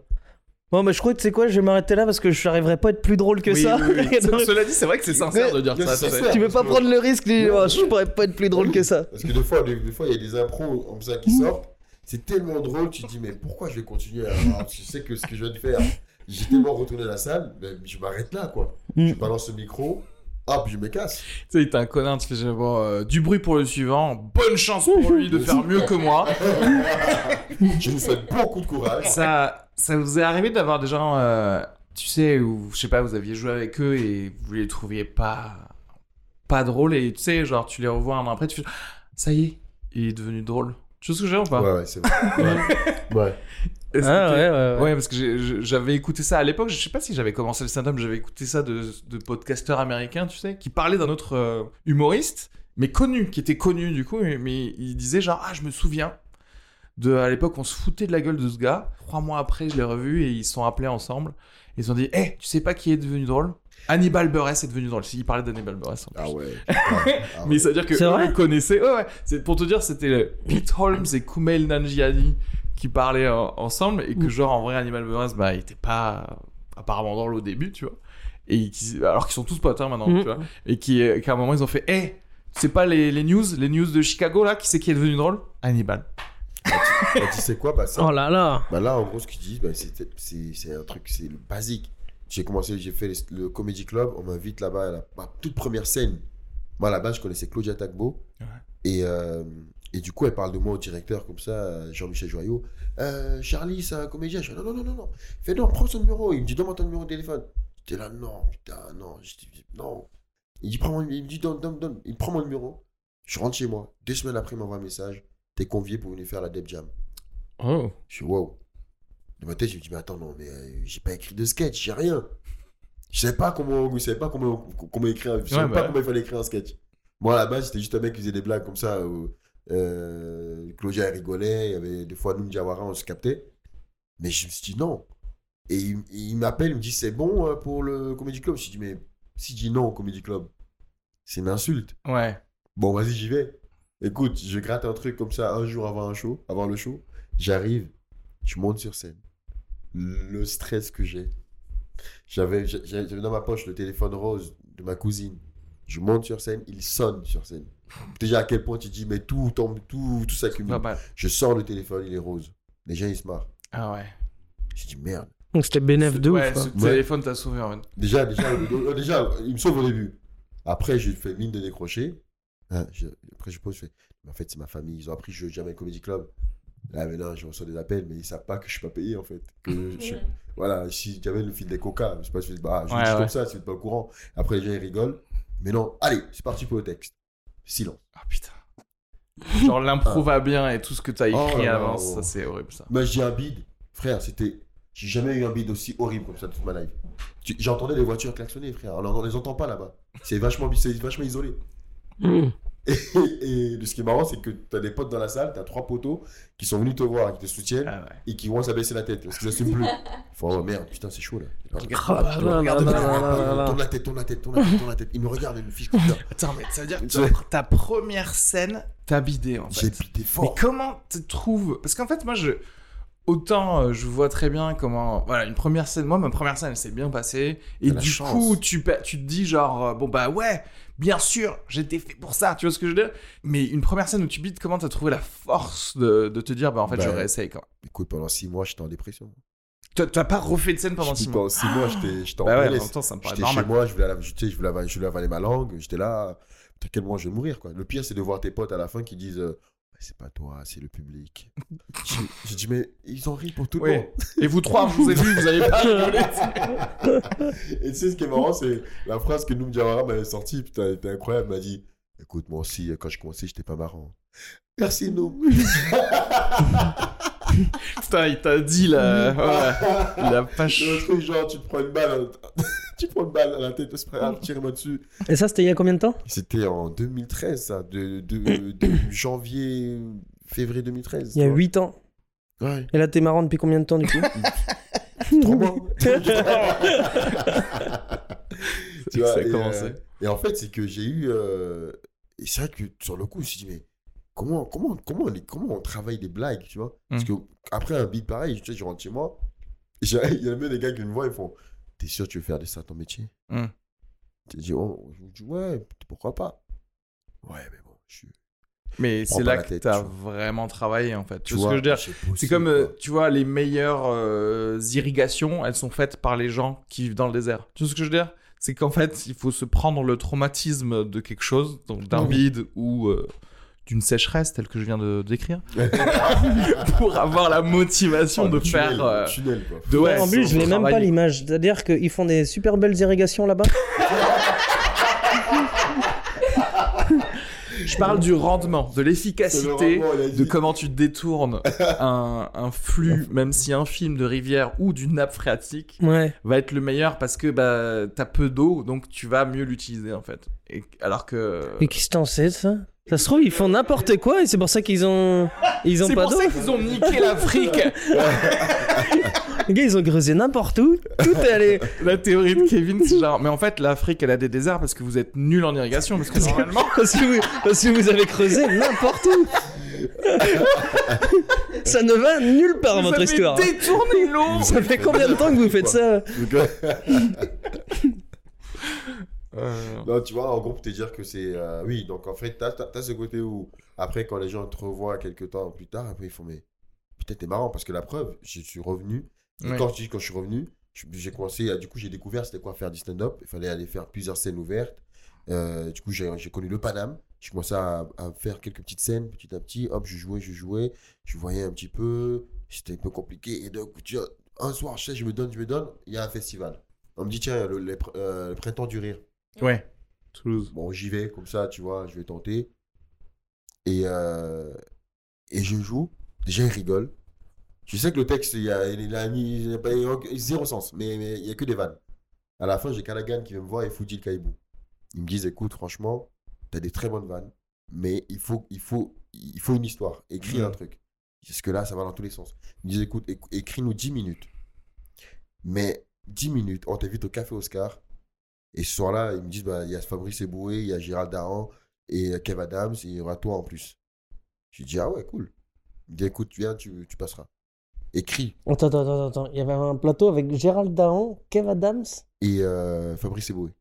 Bon, mais je crois que sais quoi, je vais m'arrêter là parce que je n'arriverai pas à être plus drôle que ça. Et donc, Cela dit, c'est vrai que c'est sincère de dire Mais ça. c'est tu veux pas prendre le risque, de Ouais. Je pourrais pas être plus drôle que ça. Parce que des fois, des, des fois, il y a des impros comme ça qui sortent. C'est tellement drôle, tu te dis, mais pourquoi je vais continuer alors, Je sais que ce que je viens de faire, j'ai tellement retourné la salle, mais je m'arrête là, quoi. Mm. Je balance le micro, hop, je me casse. Tu sais, t'es un connard, tu fais bon, euh, du bruit pour le suivant, bonne chance pour lui de faire mieux que moi. Je vous souhaite beaucoup de courage. Ça, ça vous est arrivé d'avoir des gens, euh, tu sais, où, je sais pas, vous aviez joué avec eux et vous les trouviez pas, pas drôles et tu sais, genre, tu les revois un an après, tu fais, ça y est, il est devenu drôle. Tu vois ce que j'ai ou pas? Ouais, ouais, c'est vrai. Ouais. ouais. Ah ouais, ouais, ouais. Ouais, parce que j'avais écouté ça à l'époque. Je sais pas si j'avais commencé le stand-up, j'avais écouté ça de, de podcasteurs américains, tu sais, qui parlaient d'un autre euh, humoriste, mais connu, qui était connu du coup, mais, mais il disait genre, ah, je me souviens de à l'époque, on se foutait de la gueule de ce gars. Trois mois après, je l'ai revu et ils se sont appelés ensemble. Ils ont dit, hé, tu sais pas qui est devenu drôle? Hannibal Buress est devenu drôle. Il parlait d'Hannibal Buress. en plus. Ah ouais. putain. Ah Mais ouais. ça veut dire que le connaissaient. Ouais, ouais. C'est pour te dire, c'était euh, Pete Holmes et Kumail Nanjiani qui parlaient euh, ensemble et que Mm. genre en vrai Animal Buress, bah, il était pas apparemment drôle au début, tu vois. Et qui, alors qu'ils sont tous potes hein, maintenant, Mm. tu vois. Et qui, euh, qu'à un moment ils ont fait, hé, c'est pas les, les news, les news de Chicago là, qui c'est qui est devenu drôle? Hannibal. Bah, tu sais quoi bah, ça, Oh là là. bah là, en gros, ce qu'ils disent, bah, c'est c'est- c'est un truc, c'est le basique. J'ai commencé, j'ai fait les- le Comedy Club, on m'invite là-bas à la ma toute première scène. Moi, base, je connaissais Claudia Tagbo. Ouais. Et, euh, et du coup, elle parle de moi au directeur, comme ça, euh, Jean-Michel Joyot. Euh, Charlie, c'est un comédien. Je fais non, non, non, non, non. Il fait non, prends son numéro. Il me dit, donne-moi ton numéro de téléphone. J'étais là, non, putain, non. Je dis, non. Il dit, prends mon, il me dit, donne, donne, donne. Il prend mon numéro. Je rentre chez moi. Deux semaines après, il m'envoie un message. T'es convié pour venir faire la Deb Jam. Oh. Je suis wow. Dans ma tête, je me dis, mais attends, non, mais euh, j'ai pas écrit de sketch, j'ai rien. Je savais pas comment, je savais pas comment, comment écrire, je savais Ouais, pas bah. comment il fallait écrire un sketch. Moi, à la base, c'était juste un mec qui faisait des blagues comme ça. Où, euh, Claudia rigolait, il y avait des fois, nous, Diawara, on se captait. Mais je me suis dit, non. Et il, il m'appelle, il me dit, c'est bon euh, pour le Comedy Club? Je me suis dit, mais si je dis non au Comedy Club, c'est une insulte. Ouais. Bon, vas-y, j'y vais. Écoute, je gratte un truc comme ça un jour avant un show, avant le show. J'arrive, je monte sur scène. Le stress que j'ai. J'avais j'a- j'avais dans ma poche le téléphone rose de ma cousine. Je monte sur scène, il sonne sur scène. Déjà à quel point tu dis, mais tout tombe, tout, tout s'accumule. Je sors le téléphone, il est rose. Les gens, ils se marrent. Ah ouais. Je dis, merde. Donc c'était bénéf de ouais, ouf. hein. ce Ouais. téléphone t'a sauvé en fait. Déjà, déjà, euh, déjà, il me sauve au début. Après, j'ai fait mine de décrocher. Hein, je- après, je pose, je fais, mais en fait, c'est ma famille. Ils ont appris que je joue jamais au Comedy Club. Là, maintenant, je reçois des appels, mais ils savent pas que je suis pas payé, en fait. Que je Voilà, si j'avais le fil des coca, je sais pas, je fais, bah, je Ouais, le dis ouais. comme ça, si vous pas au courant. Après, les gens, ils rigolent. Mais non, allez, c'est parti pour le texte. Silence. Ah putain. Genre l'impro va bien et tout ce que t'as écrit Oh là là, avant, oh. ça c'est horrible ça. Moi, j'ai un bide. Frère, c'était. J'ai jamais eu un bide aussi horrible comme ça de toute ma life. Tu- J'entendais les voitures klaxonner, frère. Alors, on les entend pas là-bas. C'est vachement, c'est vachement isolé. Mmh. Et, et ce qui est marrant, c'est que tu as des potes dans la salle, tu as trois poteaux qui sont venus te voir, qui te soutiennent Ah ouais. et qui vont s'abaisser la tête parce qu'ils n'assument plus. Ils font, oh merde, putain, c'est chaud là. Tourne la tête, tourne la tête, tourne la tête, tourne la tête. Il me regarde, il me fiche comme ça. Attends, mais ça veut dire que Tu ta, ta première scène, t'as bidé en J'ai fait. pité Mais fort. comment tu trouves? Parce qu'en fait, moi, je. Autant euh, je vois très bien comment. Voilà, une première scène. Moi, ma première scène, elle s'est bien passée. Et du chance. coup, tu, tu te dis, genre, euh, bon, bah ouais, bien sûr, j'étais fait pour ça. Tu vois ce que je veux dire? Mais une première scène où tu bides, comment t'as trouvé la force de, de te dire, bah en fait, Bah, je réessaye quoi? Écoute, pendant six mois, j'étais en dépression. T'as pas refait de scène pendant Je six dis, mois? Pendant six mois, j'étais en Bah ouais, en temps, ça me paraît J'étais chez moi, je voulais, la- je, je voulais, avaler- je voulais avaler ma langue. J'étais là, putain, quel moment je vais mourir quoi. Le pire, c'est de voir tes potes à la fin qui disent, euh, c'est pas toi, c'est le public. J'ai dit, mais ils ont ri pour tout le monde. Et vous trois, vous ai vu, vous avez pas rigolé. Et tu sais, ce qui est marrant, c'est la phrase que Noum Diawara m'avait sortie, putain, elle était incroyable. Elle m'a dit Écoute, moi aussi, quand je commençais, j'étais pas marrant. Merci, Noum. Putain, il t'a dit là. Ouais. Il a pas Le ch- truc, genre, tu te prends une balle, tu te prends une balle à la tête, c'est pas grave, tire-moi dessus. Et ça, c'était il y a combien de temps? C'était en 2013, ça, de, de, de janvier, février 2013. Il y a tu vois. 8 ans. Ouais, Et là, t'es marrant depuis combien de temps du coup? Trois mois. tu vois, Ça a et, commencé. euh, et en fait, c'est que j'ai eu. euh, Et c'est vrai que sur le coup, je me suis dit, mais comment, comment, comment, comment on travaille des blagues, tu vois? Parce Mm. que après un beat pareil, tu sais, je rentre chez moi, il y a même des gars qui me voient, ils font T'es sûr que tu veux faire de ça ton métier? Mm. Dis, oh, dis, ouais, pourquoi pas? Ouais, mais bon, je suis. Mais c'est là que t'as tu vraiment travaillé en fait. Tu Tu vois ce que je veux dire C'est comme, euh, tu vois, les meilleures euh, irrigations, elles sont faites par les gens qui vivent dans le désert. Tu vois ce que je veux dire? C'est qu'en fait, il faut se prendre le traumatisme de quelque chose, donc d'un vide ou euh, d'une sécheresse, telle que je viens de décrire, pour avoir la motivation Oh, de tunnel, faire... euh, tunnel, quoi. de, ouais, En plus, je n'ai même pas l'image. C'est-à-dire qu'ils font des super belles irrigations là-bas. Je parle du rendement, de C'est le l'efficacité, de comment tu détournes un, un flux, même si infime, de rivière ou d'une nappe phréatique, Ouais. va être le meilleur parce que bah, t'as peu d'eau, donc tu vas mieux l'utiliser en fait. Et, alors que. Mais qu'est-ce que t'en sais de ça? Ça se trouve, ils font n'importe quoi et c'est pour ça qu'ils ont. Ils ont C'est pas pour d'eau. ça qu'ils ont niqué l'Afrique. Les gars, ils ont creusé n'importe où. Tout est allé. La théorie de Kevin, c'est genre. Mais en fait, l'Afrique, elle a des déserts parce que vous êtes nuls en irrigation. Parce que normalement. Parce que, vous, parce que vous avez creusé n'importe où. ça ne va nulle part, vous votre avez histoire. détourné l'eau. Ça fait combien de temps que vous faites ça? Non, tu vois, en gros, pour te dire que c'est. euh, oui, donc en fait, t'as as, ce côté où, après, quand les gens te revoient quelques temps plus tard, après, ils font, mais putain, t'es marrant, parce que la preuve, je suis revenu. Et Ouais. quand je dis quand je suis revenu, j'ai commencé, à- du coup, j'ai découvert c'était quoi faire du stand-up. Il fallait aller faire plusieurs scènes ouvertes. Euh, du coup, j'ai j'ai connu le Paname. J'ai commencé à, à faire quelques petites scènes petit à petit. Hop, je jouais, je jouais. Je voyais un petit peu. C'était un peu compliqué. Et donc, tu vois, un soir, je sais, je me donne, je me donne. Il y a un festival. On me dit, tiens, le, le euh, le printemps du rire. Ouais. Toulouse. Bon, j'y vais, comme ça, tu vois, je vais tenter. Et, euh, et je joue. Déjà, il rigole. Je sais que le texte, il, y a, il, a, mis- il zéro sens, mais mais il n'y a que des vannes. À la fin, j'ai Callaghan qui vient me voir et Foudil Kaibou. Ils me disent, écoute, franchement, tu as des très bonnes vannes, mais il faut, il faut, il faut une histoire. Écris Mhm. un truc. Parce que là, ça va dans tous les sens. Ils me disent, écoute, éc- écris-nous 10 minutes. Mais 10 minutes, on t'invite au Café Oscar. Et ce soir-là, ils me disent, bah, il y a Fabrice Eboué, il y a Gérald Daran et Kev Adams, et il y aura toi en plus. J'ai dit, ah ouais, cool. Il me dit, écoute, viens, tu, tu passeras. Écris. Attends, attends, attends, attends. Il y avait un plateau avec Gérald Dahan, Kev Adams, Et euh, Fabrice Eboué.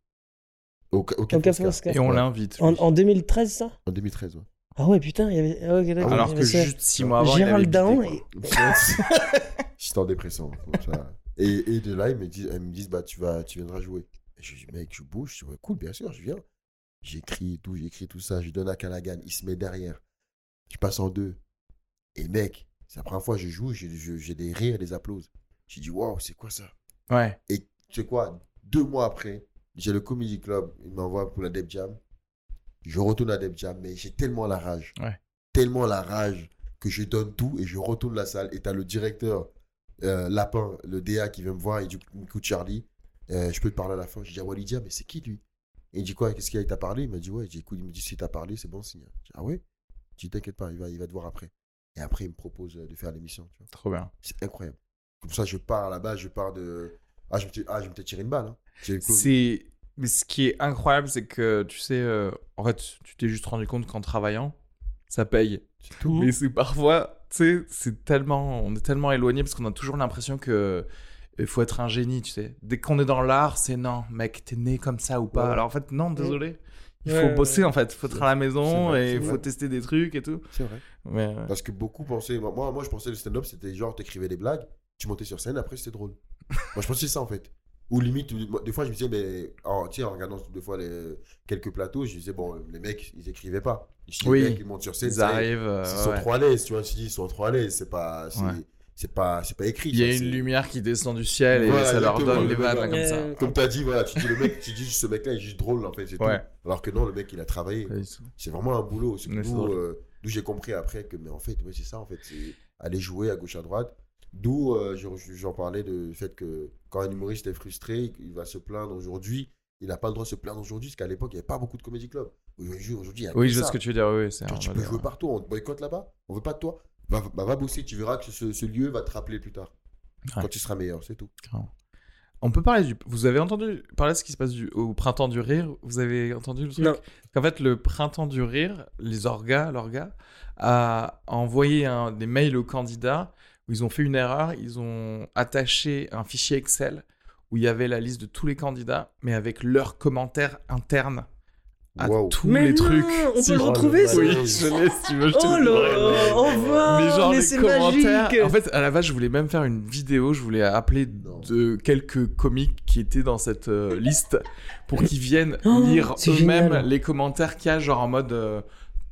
Au, au au Café Oscar. Oscar. Et on Ouais. l'invite. En, en 2013, ça? En 2013, ouais. Ah ouais, putain, il y avait. ah, d'accord, Alors il y que avait ça. juste six mois avant, il Gérald avait quoi. et- J'étais en dépression. comme ça. Et, et de là, ils me disent, ils me disent bah, tu, vas, tu viendras jouer. Et je dis, mec, je bouge. Je dis, ouais, cool, bien sûr, je viens. J'écris tout, j'écris tout ça. Je donne à Callaghan. Il se met derrière. Je passe en deux. Et mec, c'est la première fois que je joue. J'ai des rires, des applauses. J'ai dit, waouh, c'est quoi ça? Ouais. Et tu sais quoi? Deux mois après, j'ai le Comedy Club. Il m'envoie pour la Deb Jam. Je retourne à Deb Jam, mais j'ai tellement la rage. Ouais. Tellement la rage que je donne tout et je retourne la salle. Et t'as le directeur euh, Lapin, le DA qui vient me voir. Il dit Écoute, Charlie, euh, je peux te parler à la fin. Je dis à Walidia, mais c'est qui lui? Et il dit quoi? Qu'est-ce qu'il a? Il t'a parlé? Il m'a dit Ouais. J'ai dit Écoute, il me dit Si t'as parlé, c'est bon signe. Je dis Ah ouais? Je dis T'inquiète pas, il va, il va te voir après. Et après, il me propose euh, de faire l'émission. tu vois. Trop bien. C'est incroyable. Comme ça, je pars là-bas, je pars de. Ah, je me suis ah, je me suis tiré une balle. Hein. C'est. Mais ce qui est incroyable, c'est que tu sais, euh, en fait, tu t'es juste rendu compte qu'en travaillant, ça paye. C'est tout. Mais c'est parfois, tu sais, c'est tellement, on est tellement éloigné parce qu'on a toujours l'impression que il faut être un génie, tu sais. Dès qu'on est dans l'art, c'est non, mec, t'es né comme ça ou pas. Ouais. Alors en fait, non, désolé. Il Ouais, faut ouais, bosser ouais. en fait, il faut être à la maison vrai, et il faut vrai. tester des trucs et tout. C'est vrai. Mais Parce que beaucoup pensaient. Moi, moi, je pensais le stand-up, c'était genre, t'écrivais des blagues, tu montais sur scène, après, c'était drôle. moi, je pensais ça, en fait. Ou limite, des fois, je me disais, mais. En, en regardant des fois les, quelques plateaux, je disais, bon, les mecs, ils écrivaient pas. Je dis, Oui. Les mecs, ils montent sur scène, ils ça y est, arrivent. euh, Ils sont ouais. trop à l'aise, tu vois. Ils sont trop à l'aise, c'est pas. C'est pas, c'est pas écrit. Il y a une lumière qui descend du ciel et Voilà, ça leur donne les le vannes là, mec, comme ça. Euh, Comme t'as dit, voilà, tu dis, le mec, tu dis, ce mec-là, il est juste drôle, en fait, c'est Ouais. tout. Alors que non, le mec, il a travaillé. C'est vraiment un boulot. C'est d'où euh, d'où j'ai compris après que, mais en fait, ouais, c'est ça, en fait. c'est- aller jouer à gauche à droite. D'où euh, j'en parlais de- du fait que quand un humoriste est frustré, il va se plaindre aujourd'hui. Il n'a pas le droit de se plaindre aujourd'hui, parce qu'à l'époque, il n'y avait pas beaucoup de comédie club. Aujourd'hui, aujourd'hui, il y a Oui, je vois ce que tu veux dire. Oui, c'est tu peux jouer partout, on te boycotte là-bas, on veut pas de toi. Va, bah, va bosser, tu verras que ce, ce lieu va te rappeler plus tard. Ouais. Quand tu seras meilleur, c'est tout. On peut parler du. Vous avez entendu parler de ce qui se passe du... au printemps du rire? Vous avez entendu le truc? Non. Qu'en fait, le printemps du rire, les orgas, l'orga, a envoyé un- des mails aux candidats où ils ont fait une erreur. Ils ont attaché un fichier Excel où il y avait la liste de tous les candidats, mais avec leurs commentaires internes à Wow. tous Mais les non, trucs. on Si, peut le retrouver, ça Oui, je l'ai si tu veux. je te Oh là, on va, Mais genre les c'est commentaires. magique. En fait, à la base, je voulais même faire une vidéo. Je voulais appeler de quelques comiques qui étaient dans cette euh, liste pour qu'ils viennent Oh, lire eux-mêmes les commentaires qu'il y a, genre en mode euh,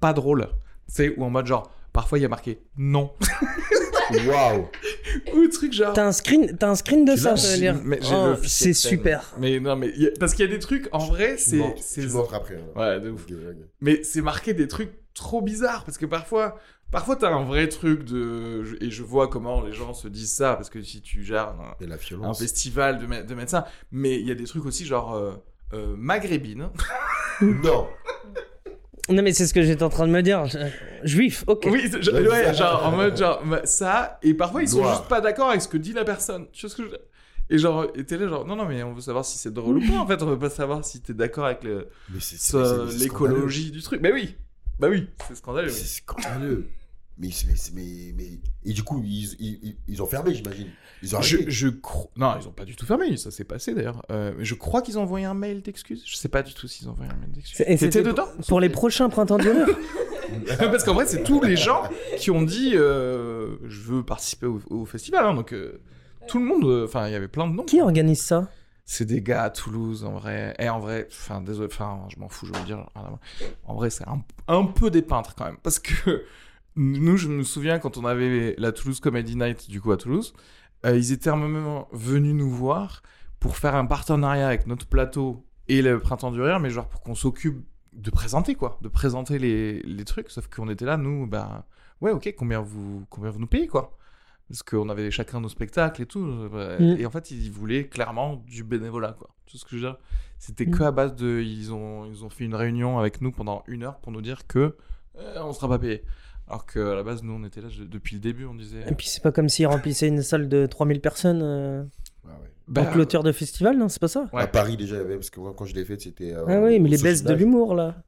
pas drôle. Tu sais, ou en mode genre, parfois il y a marqué non. Waouh ou truc genre. T'as un screen, t'as un screen de ça, veut J'ai- dire. mais j'ai Oh, c'est super. Mais non, mais il y a- parce qu'il y a des trucs en vrai, c'est. c'est- après. hein. Ouais, de ouf. Mais c'est marqué des trucs trop bizarres parce que parfois, parfois t'as un vrai truc de je- et je vois comment les gens se disent ça parce que si tu gères un, Et la un festival de, de ça, mais il y a des trucs aussi genre euh, euh, maghrébine. Non Non, mais c'est ce que j'étais en train de me dire. Juif, ok. Oui, je- Ouais, genre en mode genre bah, ça et parfois ils sont juste pas d'accord avec ce que dit la personne. Tu vois ce que je et genre et t'es là genre non non mais on veut savoir si c'est drôle ou pas en fait on veut pas savoir si t'es d'accord avec le, l'écologie du truc mais oui bah oui c'est scandaleux. C'est scandaleux. Mais, c'est- mais, c'est- mais, mais- Et du coup, ils, ils, ils- ils ont fermé, j'imagine. Ils ont Je, arrêté. je cro- Non, ils ont pas du tout fermé, ça s'est passé d'ailleurs. Euh, mais je crois qu'ils ont envoyé un mail d'excuses. Je sais pas du tout s'ils ont envoyé un mail T'étais c'était dedans Pour les prochains printemps du rire. Parce qu'en vrai, c'est tous les gens qui ont dit euh, je veux participer au, au festival. hein, donc euh, tout le monde, euh, enfin, il y avait plein de noms. Qui organise ça? C'est des gars à Toulouse en vrai. Et en vrai, enfin, désolé, enfin, je m'en fous, je veux dire. En vrai, c'est un, un peu des peintres quand même. Parce que nous, je me souviens quand on avait la Toulouse Comedy Night, du coup, à Toulouse, euh, ils étaient à un moment venus nous voir pour faire un partenariat avec notre plateau et le Printemps du Rire, mais genre pour qu'on s'occupe de présenter, quoi. De présenter les, les trucs. Sauf qu'on était là, nous, bah, ouais, ok, combien vous, combien vous nous payez, quoi? Parce qu'on avait chacun nos spectacles et tout. euh, Mm. Et en fait, ils voulaient clairement du bénévolat, quoi. Tout ce que je veux dire? C'était Mm. que à base de. Ils ont, ils ont fait une réunion avec nous pendant une heure pour nous dire que euh, on sera pas payé. Alors qu'à la base, nous, on était là je- depuis le début, on disait. Et puis c'est pas comme s'ils remplissaient une salle de 3000 personnes euh, Ah ouais. Bah, en clôture de festival, non C'est pas ça? Ouais. À Paris, déjà, il y avait. Parce que moi, quand je l'ai fait, c'était. euh, Ah oui, mais les baisses de l'humour là.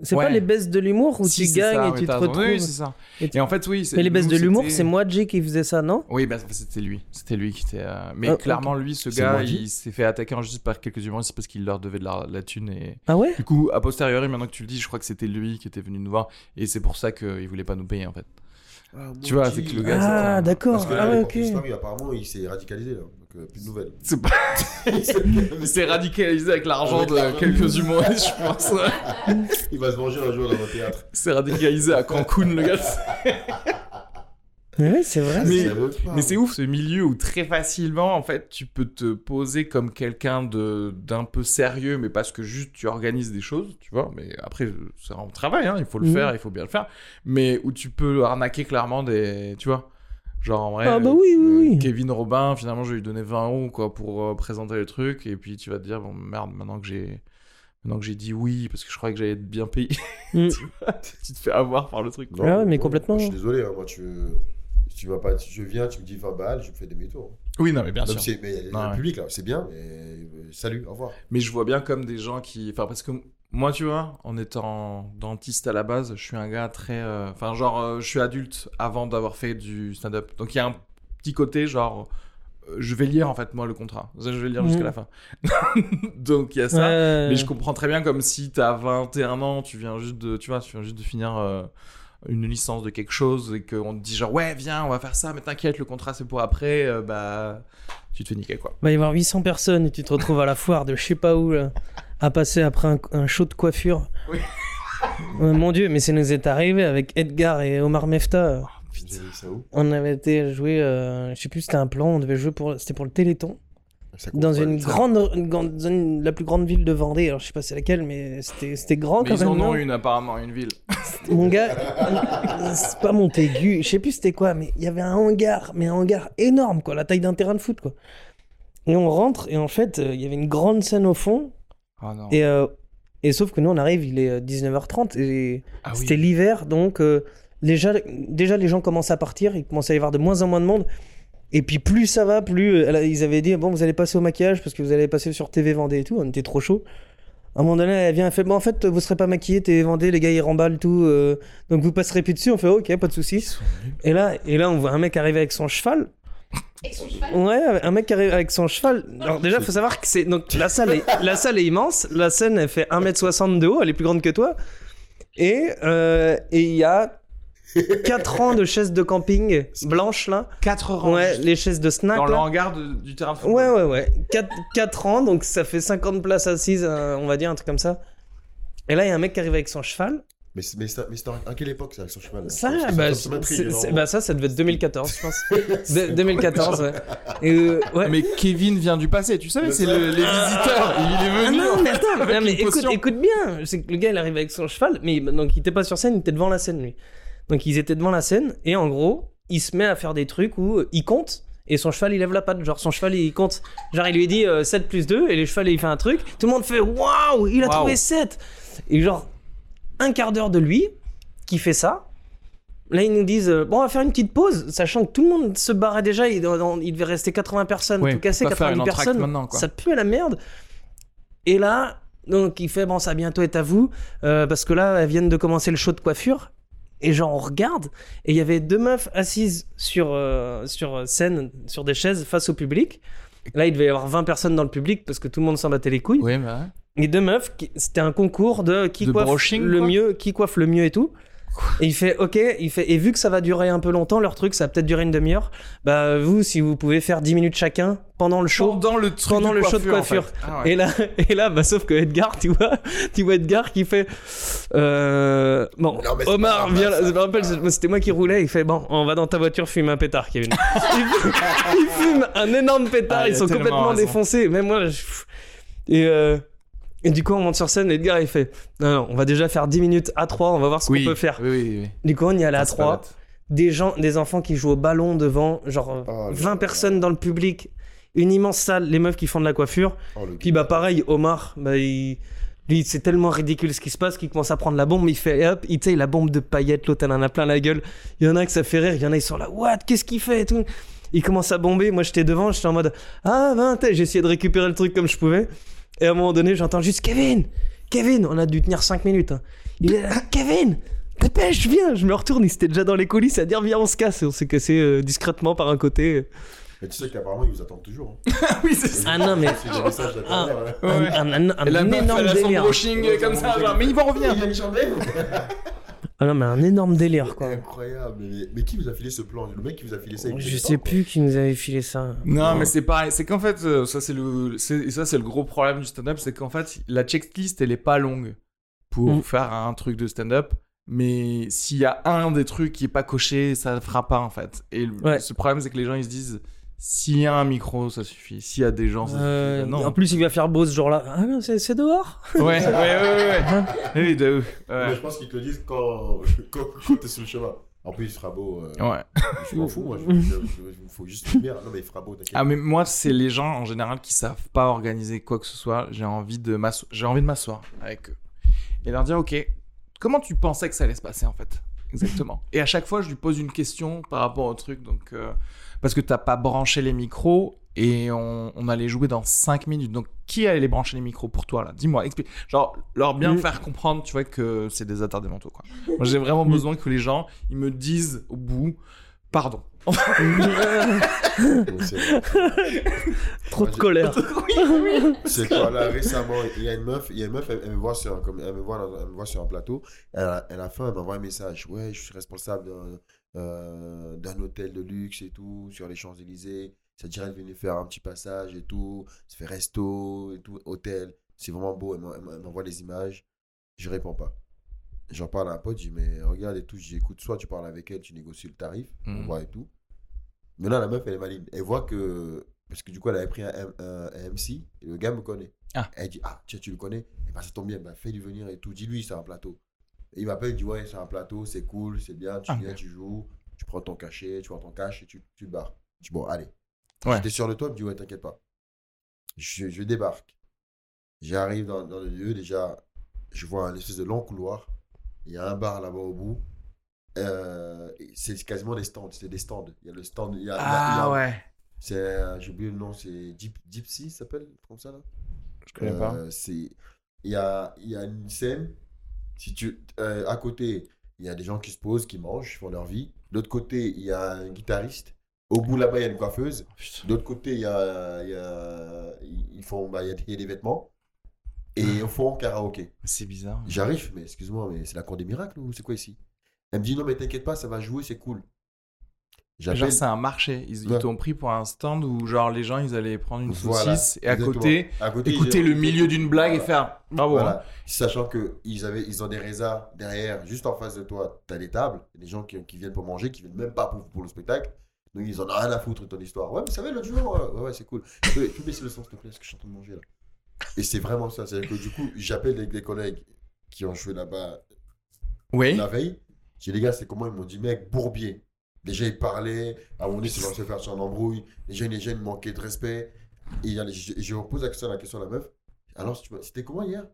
C'est Ouais. pas les baisses de l'humour où si, tu gagnes ça, et ouais, tu te retrouves. Oui, c'est ça. Et- Et en fait, oui. mais les baisses nous, de l'humour, c'est Moadji qui faisait ça, non? Oui, bah, c'était lui. C'était lui qui était. euh, Mais Ah, clairement, lui, ce gars, moi il s'est fait attaquer en justice par quelques humoristes parce qu'il leur devait de la, la thune. Et Ah ouais? du coup, a posteriori, maintenant que tu le dis, je crois que c'était lui qui était venu nous voir. Et c'est pour ça qu'il voulait pas nous payer, en fait. Ah, Tu vois, Moji. c'est que le gars, Ah d'accord. Parce que là, Ah il ouais, ok. apparemment, il s'est radicalisé, là. Donc, euh, plus de nouvelles. C'est pas. Radicalisé avec l'argent de quelques humoristes, je pense. il va se manger un jour dans un théâtre. Il s'est radicalisé à Cancun, le gars. Ouais, c'est vrai. Mais-. Mais c'est ouf ce milieu où très facilement, en fait, tu peux te poser comme quelqu'un de d'un peu sérieux, mais parce que juste tu organises des choses, tu vois. Mais après, c'est un travail, hein, il faut le Mhm. faire, il faut bien le faire. Mais où tu peux arnaquer clairement des. Tu vois Genre en vrai. Ah bah euh, oui, oui, oui. Kevin Robin, finalement, je vais lui donner 20 euros quoi, pour euh, présenter le truc. Et puis tu vas te dire, bon, merde, maintenant que j'ai. Maintenant que j'ai dit oui, parce que je croyais que j'allais être bien payé, Mm. tu, vois, tu te fais avoir par le truc. Non, Ah ouais, mais complètement. Je suis désolé, hein, moi, tu. Si tu vas pas, je viens, tu me dis 20 balles, je me fais demi-tour. Oui, non, mais bien sûr. mais il y a Ouais. le public, là, c'est bien, mais euh, salut, au revoir. Mais je vois bien comme des gens qui. Enfin, parce que moi, tu vois, en étant dentiste à la base, je suis un gars très. euh, Enfin, genre, euh, je suis adulte avant d'avoir fait du stand-up. Donc, il y a un petit côté, genre. euh, Je vais lire, en fait, moi, le contrat. Ça, Je vais le lire jusqu'à la fin. Donc, il y a ça. Ouais. Mais je comprends très bien comme si t'as 21 ans, tu viens juste de, tu vois, tu viens juste de finir une licence de quelque chose et qu'on te dit genre ouais viens on va faire ça mais t'inquiète le contrat c'est pour après euh, bah tu te fais niquer quoi. va y avoir 800 personnes et tu te retrouves à la foire de je sais pas où là, à passer après un, un show de coiffure. Oui. Euh, mon dieu, mais ça nous est arrivé avec Edgar et Omar Mefta. Ça où? On avait été jouer, euh, je sais plus, c'était un plan, on devait jouer pour, c'était pour le Téléthon. Dans une ça. grande, une la plus grande ville de Vendée. Alors je sais pas c'est laquelle, mais c'était c'était grand Mais quand ils même. en non? ont une apparemment, une ville. Mon gars, c'est pas Montaigu, je sais plus c'était quoi, mais il y avait un hangar, mais un hangar énorme, quoi, la taille d'un terrain de foot, quoi. Et on rentre, et en fait, euh, il y avait une grande scène au fond, Ah non. et, euh, et sauf que nous, on arrive, il est euh, 19h30, et Ah oui. c'était l'hiver, donc euh, déjà, déjà, les gens commencent à partir, il commence à y avoir de moins en moins de monde. Et puis plus ça va, plus euh, ils avaient dit bon vous allez passer au maquillage parce que vous allez passer sur TV Vendée et tout, on était trop chaud. À un moment donné, elle vient, elle fait bon en fait vous serez pas maquillé, TV Vendée, les gars ils remballent tout, euh, donc vous passerez plus dessus. On fait ok pas de soucis. Et là et là on voit un mec arriver avec son cheval. Ouais, un mec qui arrive avec son cheval. Alors déjà faut savoir que c'est donc la salle est la salle est immense, la scène elle fait 1m60 de haut, elle est plus grande que toi. Et euh, et il y a 4 ans de chaises de camping blanches là. 4 rangs. Ouais, les chaises de snack. Dans le là. hangar de- du terrain de football. Ouais, ouais, ouais. 4, ans, donc ça fait 50 places assises, euh, on va dire, un truc comme ça. Et là, il y a un mec qui arrive avec son cheval. Mais c'est- mais mais en- à quelle époque, ça, avec son cheval Ça, bah, ça énormément. c'est- bah, ça, ça devait être 2014, je pense. De- 2014, ouais. Et, euh, ouais. Mais Kevin vient du passé, tu savais, c'est le- les visiteurs. Il est Ah venu. non, en mais attends, non, mais écoute, bien. C'est que le gars, il arrive avec son cheval, mais il- donc il était pas sur scène, il était devant la scène, lui. Donc ils étaient devant la scène, et en gros, il se met à faire des trucs où euh, il compte, et son cheval, il lève la patte. Genre, son cheval, il compte. Genre, il lui dit euh, 7 plus 2, et le cheval, il fait un truc. Tout le monde fait Waouh, il a trouvé 7 Et genre, un quart d'heure de lui qui fait ça. Là, ils nous disent euh, Bon, on va faire une petite pause, sachant que tout le monde se barrait déjà. Il, il devait rester 80 personnes, tout faire 90 une entracte personnes. Ça pue à la merde. Et là, donc il fait bon, ça bientôt est à vous, euh, parce que là, elles viennent de commencer le show de coiffure. Et genre, on regarde, et il y avait deux meufs assises sur, euh, sur scène, sur des chaises, face au public. Là, il devait y avoir 20 personnes dans le public, parce que tout le monde s'en battait les couilles. Ouais, bah. Et deux meufs, c'était un concours de qui De coiffe brushing, le quoi mieux, qui coiffe le mieux et tout. Et il fait OK, il fait et vu que ça va durer un peu longtemps leur truc, ça va peut-être durer une demi-heure. Bah vous si vous pouvez faire 10 minutes chacun pendant le show. Pendant le truc Pendant de le show de en fait. coiffure. Ah ouais. Et là, et là, bah, sauf que Edgar, tu vois, tu vois Edgar qui fait, euh, bon, Non, Omar, viens, là. ça. je me rappelle, c'est- c'était moi qui roulais, il fait, bon, on va dans ta voiture fumer un pétard, Kevin. il, fume, il fume un énorme pétard, Ah, il ils sont complètement raison. défoncés, même moi, je- et, euh, et du coup, on monte sur scène, Edgar, il fait, non, non, on va déjà faire 10 minutes à 3, on va voir ce oui, qu'on peut faire. Oui, oui, oui. Du coup, on y allait à Ça, c'est pas 3 bête. des gens, des enfants qui jouent au ballon devant, genre euh, Oh là 20 là. personnes dans le public, une immense salle, les meufs qui font de la coiffure. Oh, Puis bah pareil, Omar, bah, il... lui c'est tellement ridicule ce qui se passe qu'il commence à prendre la bombe, il fait hop, il la bombe de paillettes, l'autre elle en a plein la gueule. Il y en a que ça fait rire, il y en a ils sont là, what, qu'est-ce qu'il fait et tout. Il commence à bomber, moi j'étais devant, j'étais en mode ah ben j'ai essayé de récupérer le truc comme je pouvais. Et à un moment donné, j'entends juste Kevin, Kevin, on a dû tenir 5 minutes. hein. Il est là, Kevin, dépêche, viens. Je me retourne, il était déjà dans les coulisses à dire viens, on se casse. Et on s'est cassé euh, discrètement par un côté. Mais tu sais qu'apparemment, ils vous attendent toujours. hein. oui, c'est ça. Ah non, mais C'est Ah. hein. un, Ouais. un- un- un Et la meuf, énorme elle a son délire. brushing comme ça, genre, mais ils vont revenir. Il Ah non, mais un énorme délire quoi. Incroyable. Mais, mais qui vous a filé ce plan? Le mec qui vous a filé ça Je sais pas, plus qui nous avait filé ça. Non, mais c'est pareil. C'est qu'en fait, euh, ça c'est le, ça c'est le gros problème du stand-up, c'est qu'en fait, la checklist elle est pas longue pour Mm. faire un truc de stand-up. Mais s'il y a un des trucs qui est pas coché, ça ne fera pas en fait. Et le Ouais. ce problème, c'est que les gens ils se disent, s'il y a un micro, ça suffit. S'il y a des gens, ça Euh, suffit. Bah, En Non. plus, il va faire beau ce jour-là. Ah non, c'est c'est dehors Ouais, ouais, ouais, ouais. Hein ouais. Oui, de ouf. Mais Ouais. je pense qu'ils te le disent quand, quand, quand t'es sur le chemin. En plus, il fera beau. euh, Ouais. Je m'en fous, moi. Il me faut juste lumière. Non, mais il fera beau, t'inquiète. Ah mais moi c'est les gens en général qui savent pas organiser quoi que ce soit. J'ai envie de m'asseoir, j'ai envie de m'asseoir avec eux et leur dire ok comment tu pensais que ça allait se passer en fait? Exactement. et à chaque fois je lui pose une question par rapport au truc donc euh, parce que t'as pas branché les micros et on, on allait jouer dans 5 minutes donc qui allait les brancher les micros pour toi là? Dis-moi explique genre leur bien faire comprendre tu vois que c'est des attardés mentaux quoi. Moi j'ai vraiment besoin que les gens ils me disent au bout pardon. Trop de colère. C'est quoi là récemment Il y a une meuf, il y a une meuf, elle, elle me voit sur comme, elle me voit, elle me voit sur un plateau. Elle a, elle a faim, elle m'envoie un message. Ouais, je suis responsable d'un euh, d'un hôtel de luxe et tout sur les Champs Élysées. Ça te dirait de venir faire un petit passage et tout. Ça fait resto et tout, hôtel. C'est vraiment beau. Elle m'en- elle m'en- elle m'envoie les images. Je réponds pas. J'en parle à un pote, je dis mais regarde et tout. Je dis écoute, soit tu parles avec elle, tu négocies le tarif, on Mhm. voit et tout. Mais là, la meuf, elle est maligne. Elle voit que Parce que du coup, elle avait pris un, M- un- un MC et le gars me connaît. Ah. Elle dit Ah, tiens, tu le connais Et bah, ça tombe bien, bah, fais-lui venir et tout. Dis-lui, c'est un plateau. Et il m'appelle, il dit Ouais, c'est un plateau, c'est cool, c'est bien. Tu Ah, viens, tu joues, tu prends ton cachet, tu prends ton cash et tu, tu te barres. Je dis Bon, allez. Ouais. J'étais sur le toit, il me dit Ouais, t'inquiète pas. Je, je débarque. J'arrive dans, dans le lieu, déjà, je vois un espèce de long couloir. Il y a un bar là-bas au bout. Euh, c'est quasiment des stands, c'est des stands. Il y a le stand, il y a, il y Ah a- ouais. c'est, j'ai oublié le nom, c'est Deep, ça s'appelle comme ça là Je connais pas. Euh, c'est, il y a, il y a une scène. Si tu, euh, à côté, il y a des gens qui se posent, qui mangent, qui font leur vie. De l'autre côté, il y a un guitariste. Au bout là-bas, il y a une coiffeuse. Oh. De l'autre côté, il y a, il y a, ils font, bah, il y a des- il y a des vêtements. Et au fond, karaoké. C'est bizarre. J'arrive, mais excuse-moi, mais c'est la cour des miracles ou c'est quoi ici? Elle me dit non, mais t'inquiète pas, ça va jouer, c'est cool. Genre, c'est un marché. Ils, ils t'ont pris pour un stand où, genre, les gens, ils allaient prendre une Voilà, saucisse et à côté, À côté, écouter le milieu d'une blague et faire bravo. hein. Voilà. Sachant que ils avaient, ils ont des résas derrière, juste en face de toi, t'as des tables, des gens qui, qui viennent pour manger, qui viennent même pas pour, pour le spectacle. Donc ils en ont rien à foutre de ton histoire. Ouais, mais ça va l'autre jour, ouais, ouais, ouais, c'est cool. Tu peux, tu peux baisser le son s'il te plaît, parce que je suis en train de manger là. Et c'est vraiment ça. C'est-à-dire que du coup, j'appelle des, des collègues qui ont joué là-bas Oui. la veille. J'ai dit, les gars, c'est comment? Ils m'ont dit, mec, bourbier. Déjà, ils parlaient. À moment donné, c'est lancé faire sur un embrouille. Les jeunes, les jeunes manquaient de respect. Et les- je, je repose la question, la question à la meuf. Alors, c'était comment hier?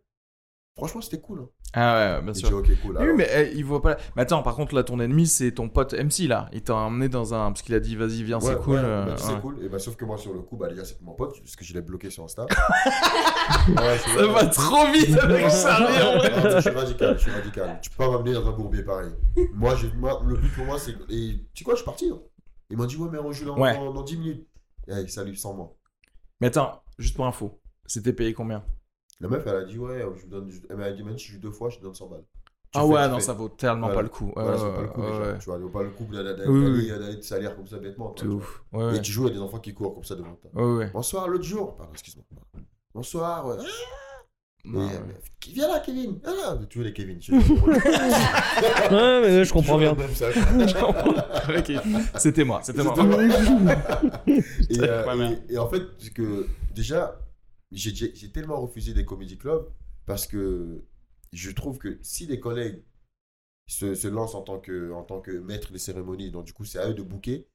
Franchement, c'était cool. Hein. Ah ouais, bien Et sûr. dit, ok, cool. Oui, mais eh, il voit pas. Mais attends, par contre, là, ton ennemi, c'est ton pote MC, là. Il t'a emmené dans un. Parce qu'il a dit, vas-y, viens, c'est Ouais, cool. ouais, euh, bah, c'est ouais. cool. Et bah, sauf que moi, sur le coup, bah, déjà, c'est mon pote, parce que je l'ai bloqué sur Insta. Ouais, c'est Ça va trop vite avec. Non, je suis radical, je suis radical. Tu peux pas m'amener dans un bourbier pareil. Moi, j'ai- moi, le but pour moi, c'est. Et tu sais quoi, je suis parti. hein. Ils m'ont dit, ouais, mais on joue dans, Ouais. dans, dans 10 minutes. Hey, salut, sans moi. Mais attends, juste pour info. C'était payé combien? La meuf, elle a dit, ouais, je vous donne. Elle m'a dit, même si je joue deux fois, je te donne 100 balles. Tu Ah fais, ouais, tu non, fais. ça vaut tellement Voilà. pas le coup. Ouais, Voilà, ça vaut pas le coup, déjà. ouais. Tu vois, ça vaut pas le coup d'aller Oui, oui, te salir comme ça bêtement. quoi, tu vois. ouf. Ouais, ouais. Et tu joues, il y a des enfants qui courent comme ça devant toi. Bonsoir, l'autre jour. Pardon, excuse-moi. Bonsoir. ouais. Non, Et, euh, viens là, Kevin? Ah tu veux les Kevin. je- Ouais, mais ouais, je comprends bien. C'était moi, c'était moi. et, euh, et- et en fait, c'est que déjà, j'ai tellement refusé des comédie clubs parce que je trouve que si des collègues se, se lancent en tant, que, en tant que maître des cérémonies, donc du coup, c'est à eux de booker,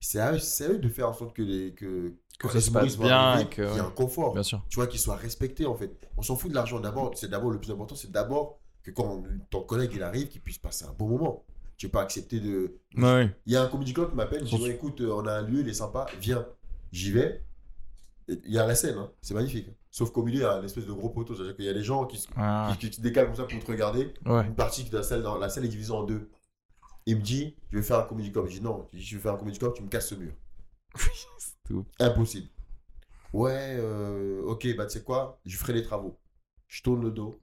c'est à, à eux de faire en sorte que les, que, ça les se passe bien et qu'il y ait un confort Bien sûr. tu vois, qu'ils soient respectés en fait. On s'en fout de l'argent d'abord, c'est d'abord le plus important, c'est d'abord que quand ton collègue il arrive, qu'il puisse passer un bon moment. Tu peux pas accepter de. Ouais, ouais. Il y a un comédie club qui m'appelle, Surtout- Ouais, écoute, on a un lieu, il est sympa, viens. J'y vais. Il y a la scène, hein, c'est magnifique. Sauf qu'au milieu, il y a une espèce de gros poteau, c'est-à-dire qu'il y a des gens qui, se- Ah, qui, qui se décalent comme ça pour te regarder. ouais. Une partie de la salle, la salle est divisée en deux. Il me dit, je vais faire un comédie club. Je dis non, je vais faire un comédie club, tu me casses ce mur. Tout. Impossible. Ouais, euh, ok, bah tu sais quoi, je ferai les travaux. Je tourne le dos.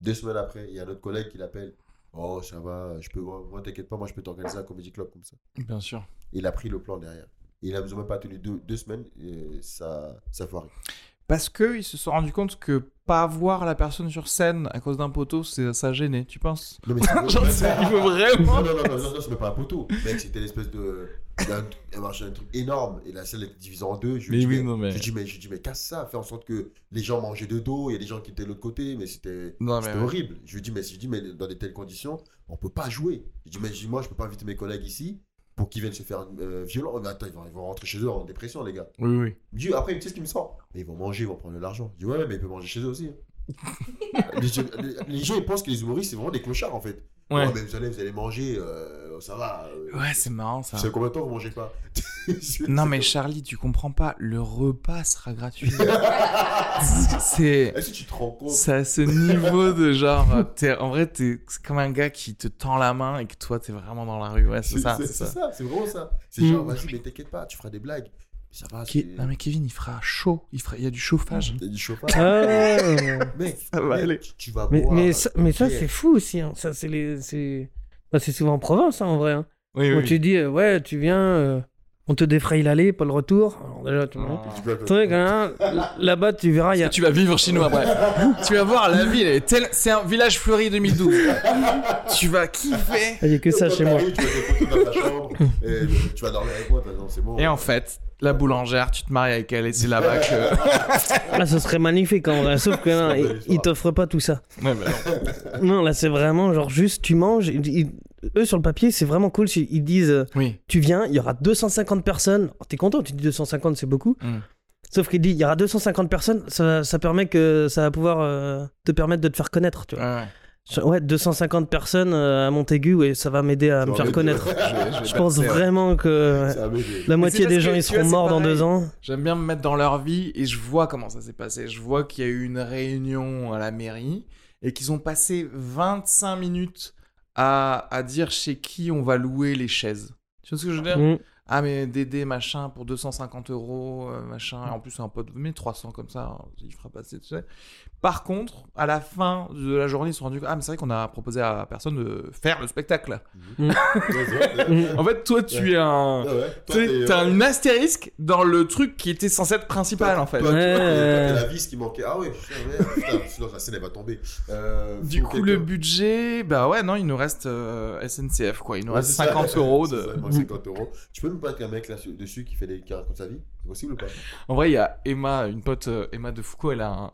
Deux semaines après, il y a notre collègue qui l'appelle. Oh, ça va, je peux, moi, moi, t'inquiète pas, moi je peux t'organiser un comédie club comme ça. Bien sûr. Il a pris le plan derrière. Il a même pas tenu deux, deux semaines, et ça, ça foiré. Parce qu'ils se sont rendus compte que pas voir la personne sur scène à cause d'un poteau, ça gênait, tu penses? Non, mais c'est- il veut vraiment. Non, non, non, non, non, non, c'est même pas un poteau. Mec, c'était l'espèce de. Un, marché- un truc énorme et la salle était divisée en deux. Je lui dis, oui, mais, non, mais- je dis, mais, je dis, mais casse ça, fais en sorte que les gens mangeaient de dos, il y a des gens qui étaient de l'autre côté, mais c'était. C'était horrible. Je lui dis, mais, je dis, mais dans de telles conditions, on peut pas jouer. Je dis, mais moi, je peux pas inviter mes collègues ici pour qu'ils viennent se faire euh, violent. Mais attends, ils vont, ils vont rentrer chez eux en dépression, les gars. Oui, oui. Dit, après, tu sais ce qu'il me sort Mais ils vont manger, ils vont prendre de l'argent. Je dis, ouais, mais ils peuvent manger chez eux aussi. Les, gens- les- les gens, ils pensent que les humoristes, c'est vraiment des clochards, en fait. Ouais. Mais vous allez, vous allez manger, euh, ça va. euh, Ouais, c'est marrant ça. C'est combien de temps vous mangez pas Non, mais Charlie, tu comprends pas, le repas sera gratuit. c'est. Est-ce que tu te rends compte C'est à ce niveau de genre, t'es- en vrai, t'es c'est comme un gars qui te tend la main et que toi, t'es vraiment dans la rue. Ouais, c'est ça, c'est C'est ça. ça, c'est vraiment ça. C'est Mm. genre, vas-y, mais t'inquiète pas, tu feras des blagues. Ça va, Ke- c'est- Non, mais Kevin, il fera chaud. Il, fera... il y a du chauffage. Il y a du chauffage. Ah. Mec, Ça va mec, aller. tu- tu vas mais, boire. mais, ça, mais ça, c'est fou aussi. hein. Ça, c'est les. C'est bah, c'est souvent en province, hein, en vrai. hein. Oui, Quand tu dis, euh, ouais, tu viens, euh, on te défraye l'aller, pas le retour. Alors déjà, tu peux- Truc, hein, Là-bas, tu verras, il y a. Tu vas vivre chez nous après. tu vas voir la ville, elle est telle- c'est un village fleuri 2012. tu vas kiffer. Il y a que ça chez moi. Tu vas des photos dans ta chambre et tu vas dormir avec moi. c'est bon. Et en fait, la boulangère, tu te maries avec elle et c'est là-bas que. Là, ce serait magnifique en vrai. Sauf que non, belle ils- t'offrent pas tout ça. Ouais, bah non. Non, là, c'est vraiment genre juste tu manges. ils- eux, sur le papier, c'est vraiment cool. Ils ils disent euh, Oui. tu viens, il y aura 250 personnes. Oh, T'es content, tu dis 250, c'est beaucoup. Mm. Sauf qu'il dit il y aura 250 personnes, ça, ça permet que ça va pouvoir euh, te permettre de te faire connaître. Tu vois. Ouais, ouais. Je- Ouais, 250 personnes euh, à Montaigu, et ça va m'aider à Ça me faire connaître. Je, pense ouais. vraiment que ouais, la moitié des gens ils seront morts dans deux ans. J'aime bien me mettre dans leur vie et je vois comment ça s'est passé. Je vois qu'il y a eu une réunion à la mairie et qu'ils ont passé 25 minutes à, à dire chez qui on va louer les chaises. Tu vois ce que je veux dire? Mm. Ah mais Dédé machin pour 250 euros euh, machin en plus c'est un pote mais 300 comme ça hein, il fera passer tu sais. Par contre à la fin de la journée ils se sont rendus compte ah mais c'est vrai qu'on a proposé à personne de faire le spectacle. Mm. En fait toi tu es un Ouais, ouais. Toi, t'es, t'as euh, une astérisque dans le truc qui était censé être principal en fait. Toi, Ouais, t'es la vis qui manquait. Ah ouais, putain, la scène elle va tomber. Euh, Du coup, le budget, bah ouais, non, il nous reste euh, SNCF, quoi. Il nous Ouais, reste c'est ça. 50 euros de. ça, il manque 50 euros. Tu peux me battre un mec là dessus qui fait des qui raconte sa vie? C'est possible ou pas? En vrai, il y a Emma, une pote, euh, Emma de Foucault, elle a un.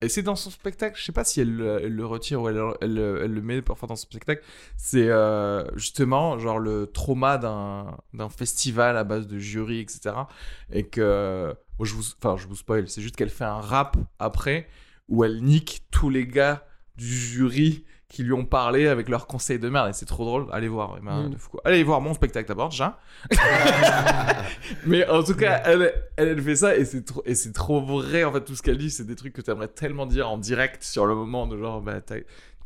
Et c'est dans son spectacle, je sais pas si elle, le- elle le retire ou elle, elle, elle le met parfois dans son spectacle. C'est euh, justement genre le trauma d'un d'un festival à base de jury, etc. Et que. Bon, je vous, enfin, je vous spoil, c'est juste qu'elle fait un rap après où elle nique tous les gars du jury qui lui ont parlé avec leurs conseils de merde. Et c'est trop drôle. Allez voir Emma Mm. de Foucault. Allez voir mon spectacle d'abord, déjà. Mais en tout cas, elle, elle, elle fait ça et c'est trop, et c'est trop vrai en fait tout ce qu'elle dit. C'est des trucs que t'aimerais tellement dire en direct sur le moment de genre, bah,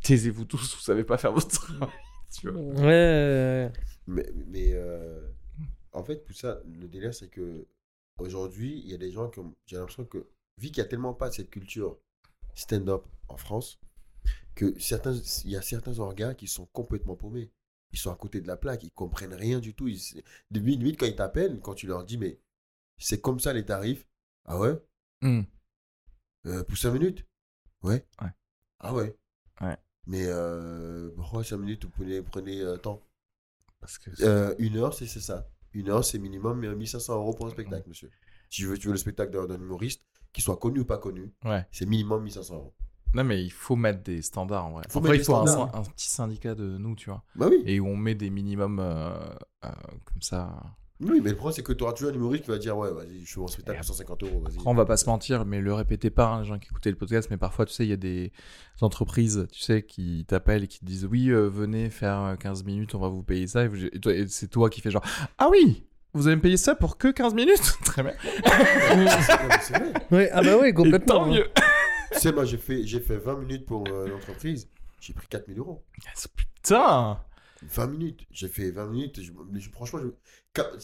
taisez-vous tous, vous savez pas faire votre travail. Tu vois. Ouais, ouais, Mais, mais euh, en fait, tout ça, le délire, c'est que aujourd'hui, il y a des gens qui ont. J'ai l'impression que, vu qu'il n'y a tellement pas cette culture stand-up en France, que certains, il y a certains orgas qui sont complètement paumés. Ils sont à côté de la plaque, ils comprennent rien du tout. Ils, limite, limite, quand ils t'appellent, quand tu leur dis, mais c'est comme ça les tarifs. Ah ouais? Mm. Euh, Pour 5 minutes? Ouais. Ouais. Ah ouais Ouais. Mais euh, pourquoi 5 minutes, vous prenez, prenez euh, temps Parce que Euh, Une heure, c'est ça. Une heure, c'est minimum euh, 1500 euros pour un spectacle, monsieur. Si tu veux, tu veux le spectacle d'un d'un humoriste, qu'il soit connu ou pas connu, ouais. c'est minimum 1500 euros. Non, mais il faut mettre des standards en vrai. Faut Après, il faut un, un petit syndicat de nous, tu vois. Bah oui. Et où on met des minimums euh, euh, comme ça. Oui, mais le problème, c'est que tu auras toujours un humoriste qui va dire Ouais, vas-y, je fais mon spectacle Et pour 150 euros. Vas-y. Après, on va pas se mentir, mais le répétez pas, hein, les gens qui écoutaient le podcast, mais parfois, tu sais, il y a des entreprises, tu sais, qui t'appellent et qui te disent oui, euh, venez faire euh, 15 minutes, on va vous payer ça. Et, vous- et toi- et c'est toi qui fais genre ah oui, vous allez me payer ça pour que 15 minutes? Très bien. Ouais. Ah bah oui, Et complètement. tant mieux. Tu sais, moi, j'ai fait, j'ai fait 20 minutes pour euh, l'entreprise. J'ai pris 4000 euros. Putain 20 minutes. J'ai fait 20 minutes. je- mais je- franchement, je-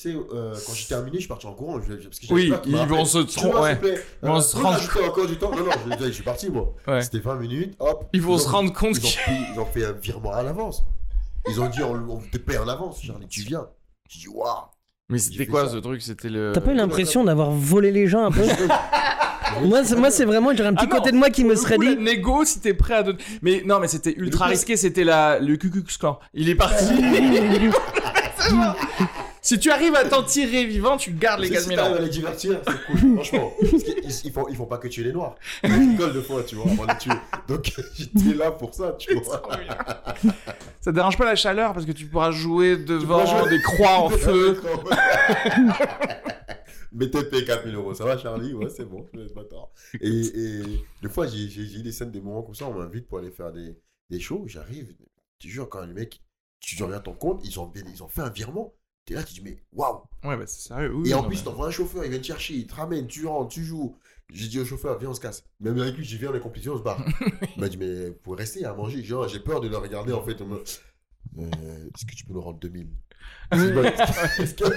euh, quand j'ai terminé, je suis parti en courant. Je, parce que Oui, ils vont se tromper. vont euh, se rendre- rajoutez encore du temps? Non, non, je, je suis parti, moi. Ouais. C'était 20 minutes. Hop. Ils vont ont- se rendre compte Ils ont, qu'ils- ils ont fait un virement à l'avance. Ils ont dit on, on te paie en avance. Charlie, tu viens. J'ai dit waouh. Mais c'était quoi ça. ce truc? C'était le. T'as pas eu l'impression d'avoir volé les gens un peu? Moi, c'est- moi, c'est vraiment, j'aurais un petit Ah non, côté de moi qui me serait coup, dit. la négo, si t'es prêt à donner. Mais non, mais c'était ultra risqué. C'était la le Ku Clan. Il est parti. si tu arrives à t'en tirer vivant, tu gardes les sais, si 4000 t'arrives à les divertir, c'est cool, franchement. Parce qu'ils ils font, ils font pas que tuer les noirs. Ils rigolent de fois, tu vois, avant de les tuer. Donc j'étais là pour ça, tu vois. Ça te dérange pas la chaleur parce que tu pourras jouer devant pourras jouer- des croix en feu. Mettez payé 4000 euros, ça va Charlie? Ouais, c'est bon, je vais être bâtard. Et, et des fois, j'ai j'ai- j'ai eu des scènes, des moments comme ça, on m'invite pour aller faire des, des shows, j'arrive, tu jures, quand les mecs, tu regardes ton compte, ils ont, ils ont fait un virement. T'es là, tu dis, mais waouh Ouais, bah c'est sérieux. oui, Et en non, plus, mais- t'envoies un chauffeur, il vient te chercher, il te ramène, tu rentres, tu joues. J'ai dit au chauffeur, viens, on se casse. Même avec lui, j'y viens, on est compliqués, on se barre. il m'a dit, mais vous pouvez rester à manger. Genre, j'ai peur de le regarder, en fait. me- Euh, Est-ce que tu peux nous rendre 2000 Est-ce que-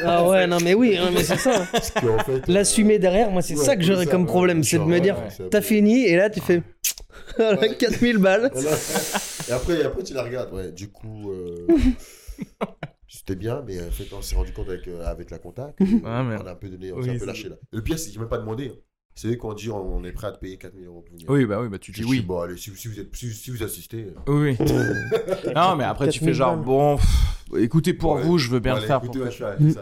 Ah ouais, non mais oui, hein, mais c'est ça. Fait, euh, L'assumer derrière, moi, c'est ouais, ça que j'aurais comme problème, c'est de me dire, t'as fini, et là, tu fais. Voilà, Ouais. 4000 balles. Et après, après, tu la regardes. Ouais, du coup, euh, C'était bien, mais en fait, on s'est rendu compte avec, euh, avec la Ouais, mais- on a un peu donné, on s'est un peu lâché là. Et le pire, c'est j'ai même pas demandé. C'est eux qui ont dit on, on est prêt à te payer 4000 euros pour venir. Oui, bah oui, bah tu dis oui. Bon, allez, si, si vous, êtes, si, si vous assistez. euh, Oui, oui. non, mais après, tu 4000 fais genre, balles. bon, pff, écoutez, pour Ouais. vous, je veux bien le allez, faire. écoutez, pour- ça. tu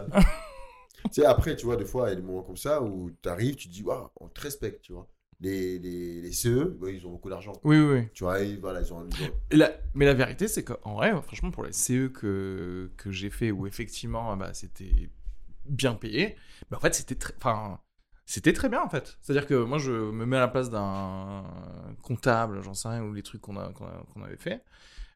sais, après, tu vois, des fois, il y a des moments comme ça où tu arrives, tu te dis, waouh, on te respecte, tu vois. Les, les, les CE, ouais, ils ont beaucoup d'argent. Oui, oui, oui. Tu vois, ils, voilà, ils ont, ils ont- la- Mais la vérité, c'est qu'en vrai, franchement, pour les CE que, que j'ai fait, où effectivement, bah, c'était bien payé, bah, en fait, c'était très... Enfin, c'était très bien, en fait. C'est-à-dire que moi, je me mets à la place d'un comptable, j'en sais rien, ou les trucs qu'on a, a- avait fait.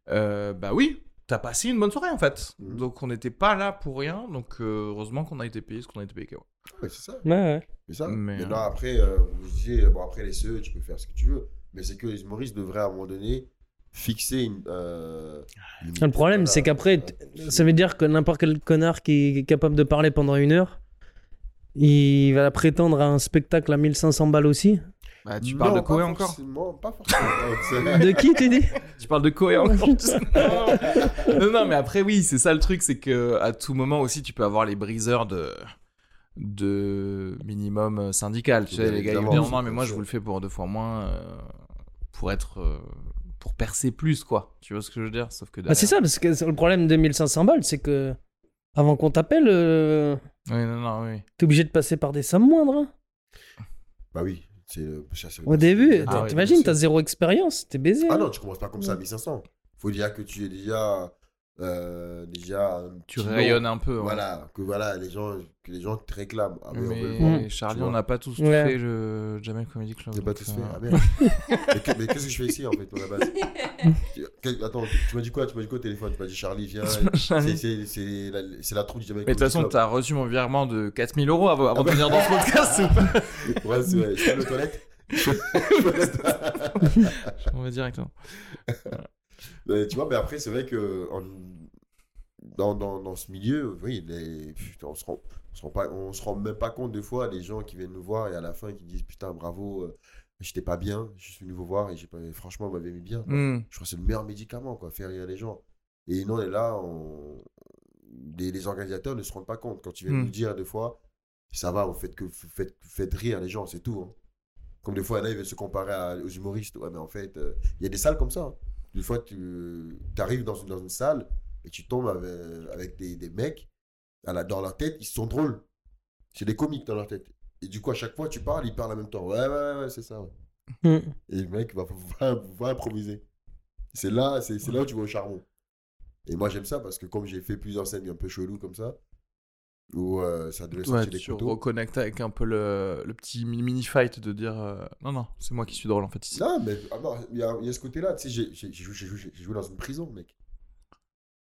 Euh, bah oui, t'as passé une bonne soirée, en fait. Mhm. Donc, on n'était pas là pour rien. Donc, euh, heureusement qu'on a été payé ce qu'on a été payé. quoi. Ouais, c'est ça. Ouais, ouais. C'est ça. Mais, Mais, euh, non, après, euh, vous disiez, bon, après les CE, tu peux faire ce que tu veux. Mais c'est que les humoristes devraient à un moment donné fixer une. euh, une- Le problème, c'est qu'après, ça veut dire que n'importe quel connard qui est capable de parler pendant une heure, il va prétendre à un spectacle à 1500 balles aussi. Bah, tu Non, parles de Koé encore forcément, Pas forcément. De qui, tu dis Tu parles de Koé encore non, non, mais après, oui, c'est ça le truc, c'est que à tout moment aussi, tu peux avoir les briseurs de de minimum syndical. Tu sais, les gars, ils non, mais moi, je vous le fais pour deux fois moins euh, pour être. euh, pour percer plus, quoi. Tu vois ce que je veux dire? Sauf que Ah, C'est ça, parce que le problème de 1500 balles, c'est que avant qu'on t'appelle, euh, Oui, non, non, oui. t'es obligé de passer par des sommes moindres. hein. Bah oui. c'est le- c'est- Au début, Ah ouais, t'imagines, bien t'as sûr. zéro expérience, t'es baisé. Ah hein. non, tu commences pas comme ça à 1500. Faut déjà que tu es déjà. euh, déjà un Tu petit nom. rayonnes un peu. Voilà, que voilà, les gens, que les gens te réclament. Ah, mais on veut le Mais voir, Charlie, tu on vois. n'a pas tous Ouais. fait le Jamel Comedy Club. J'ai pas donc, tous euh, fait. Ah merde. mais que- mais qu'est-ce que je fais ici en fait, à la base? Attends, tu m'as dit quoi? Tu m'as dit quoi au téléphone? Tu m'as dit Charlie, viens. C'est- C'est c'est la, c'est la troupe du Jamaica. Mais de toute façon, t'as reçu mon virement de 4000 euros avant, avant de venir dans ce podcast ou pas? Ouais, c'est vrai. Je suis allé aux toilettes. Je reste- On va directement. Mais tu vois, mais après, c'est vrai que en- dans, dans, dans ce milieu, oui, les- putain, on se rend, on se rend pas, on se rend même pas compte des fois des gens qui viennent nous voir et à la fin qui disent putain bravo, euh, j'étais pas bien, je suis venu vous voir et j'ai pas, franchement, vous m'avez mis bien. Hmm. Je crois que c'est le meilleur médicament, quoi, faire rire les gens. Et nous, on est là, on... les, les organisateurs ne se rendent pas compte quand ils viennent Mm. nous dire des fois, ça va, vous faites, que, vous faites, vous faites rire les gens, c'est tout. hein. Comme des fois, a, ils veulent se comparer à- aux humoristes. Ouais, mais en fait, euh, il y a des salles comme ça. hein. Des fois, tu arrives dans une, dans une salle et tu tombes avec, avec des, des mecs, à la- dans leur tête, ils sont drôles. C'est des comiques dans leur tête. Et du coup, à chaque fois, tu parles, ils parlent en même temps. Ouais, ouais, ouais, c'est ça. ouais. Mm. Et le mec va, va, va improviser. C'est là, c'est là où tu vois le charbon. Et moi, j'aime ça parce que comme j'ai fait plusieurs scènes un peu cheloues comme ça, où euh, ça devait Ouais, sortir des tu couteaux. reconnectes avec un peu le, le petit mini-fight de dire euh, non, non, c'est moi qui suis drôle en fait ici. Non, mais ah il y, a, il y a ce côté-là. Tu sais, j'ai joué dans une prison, mec.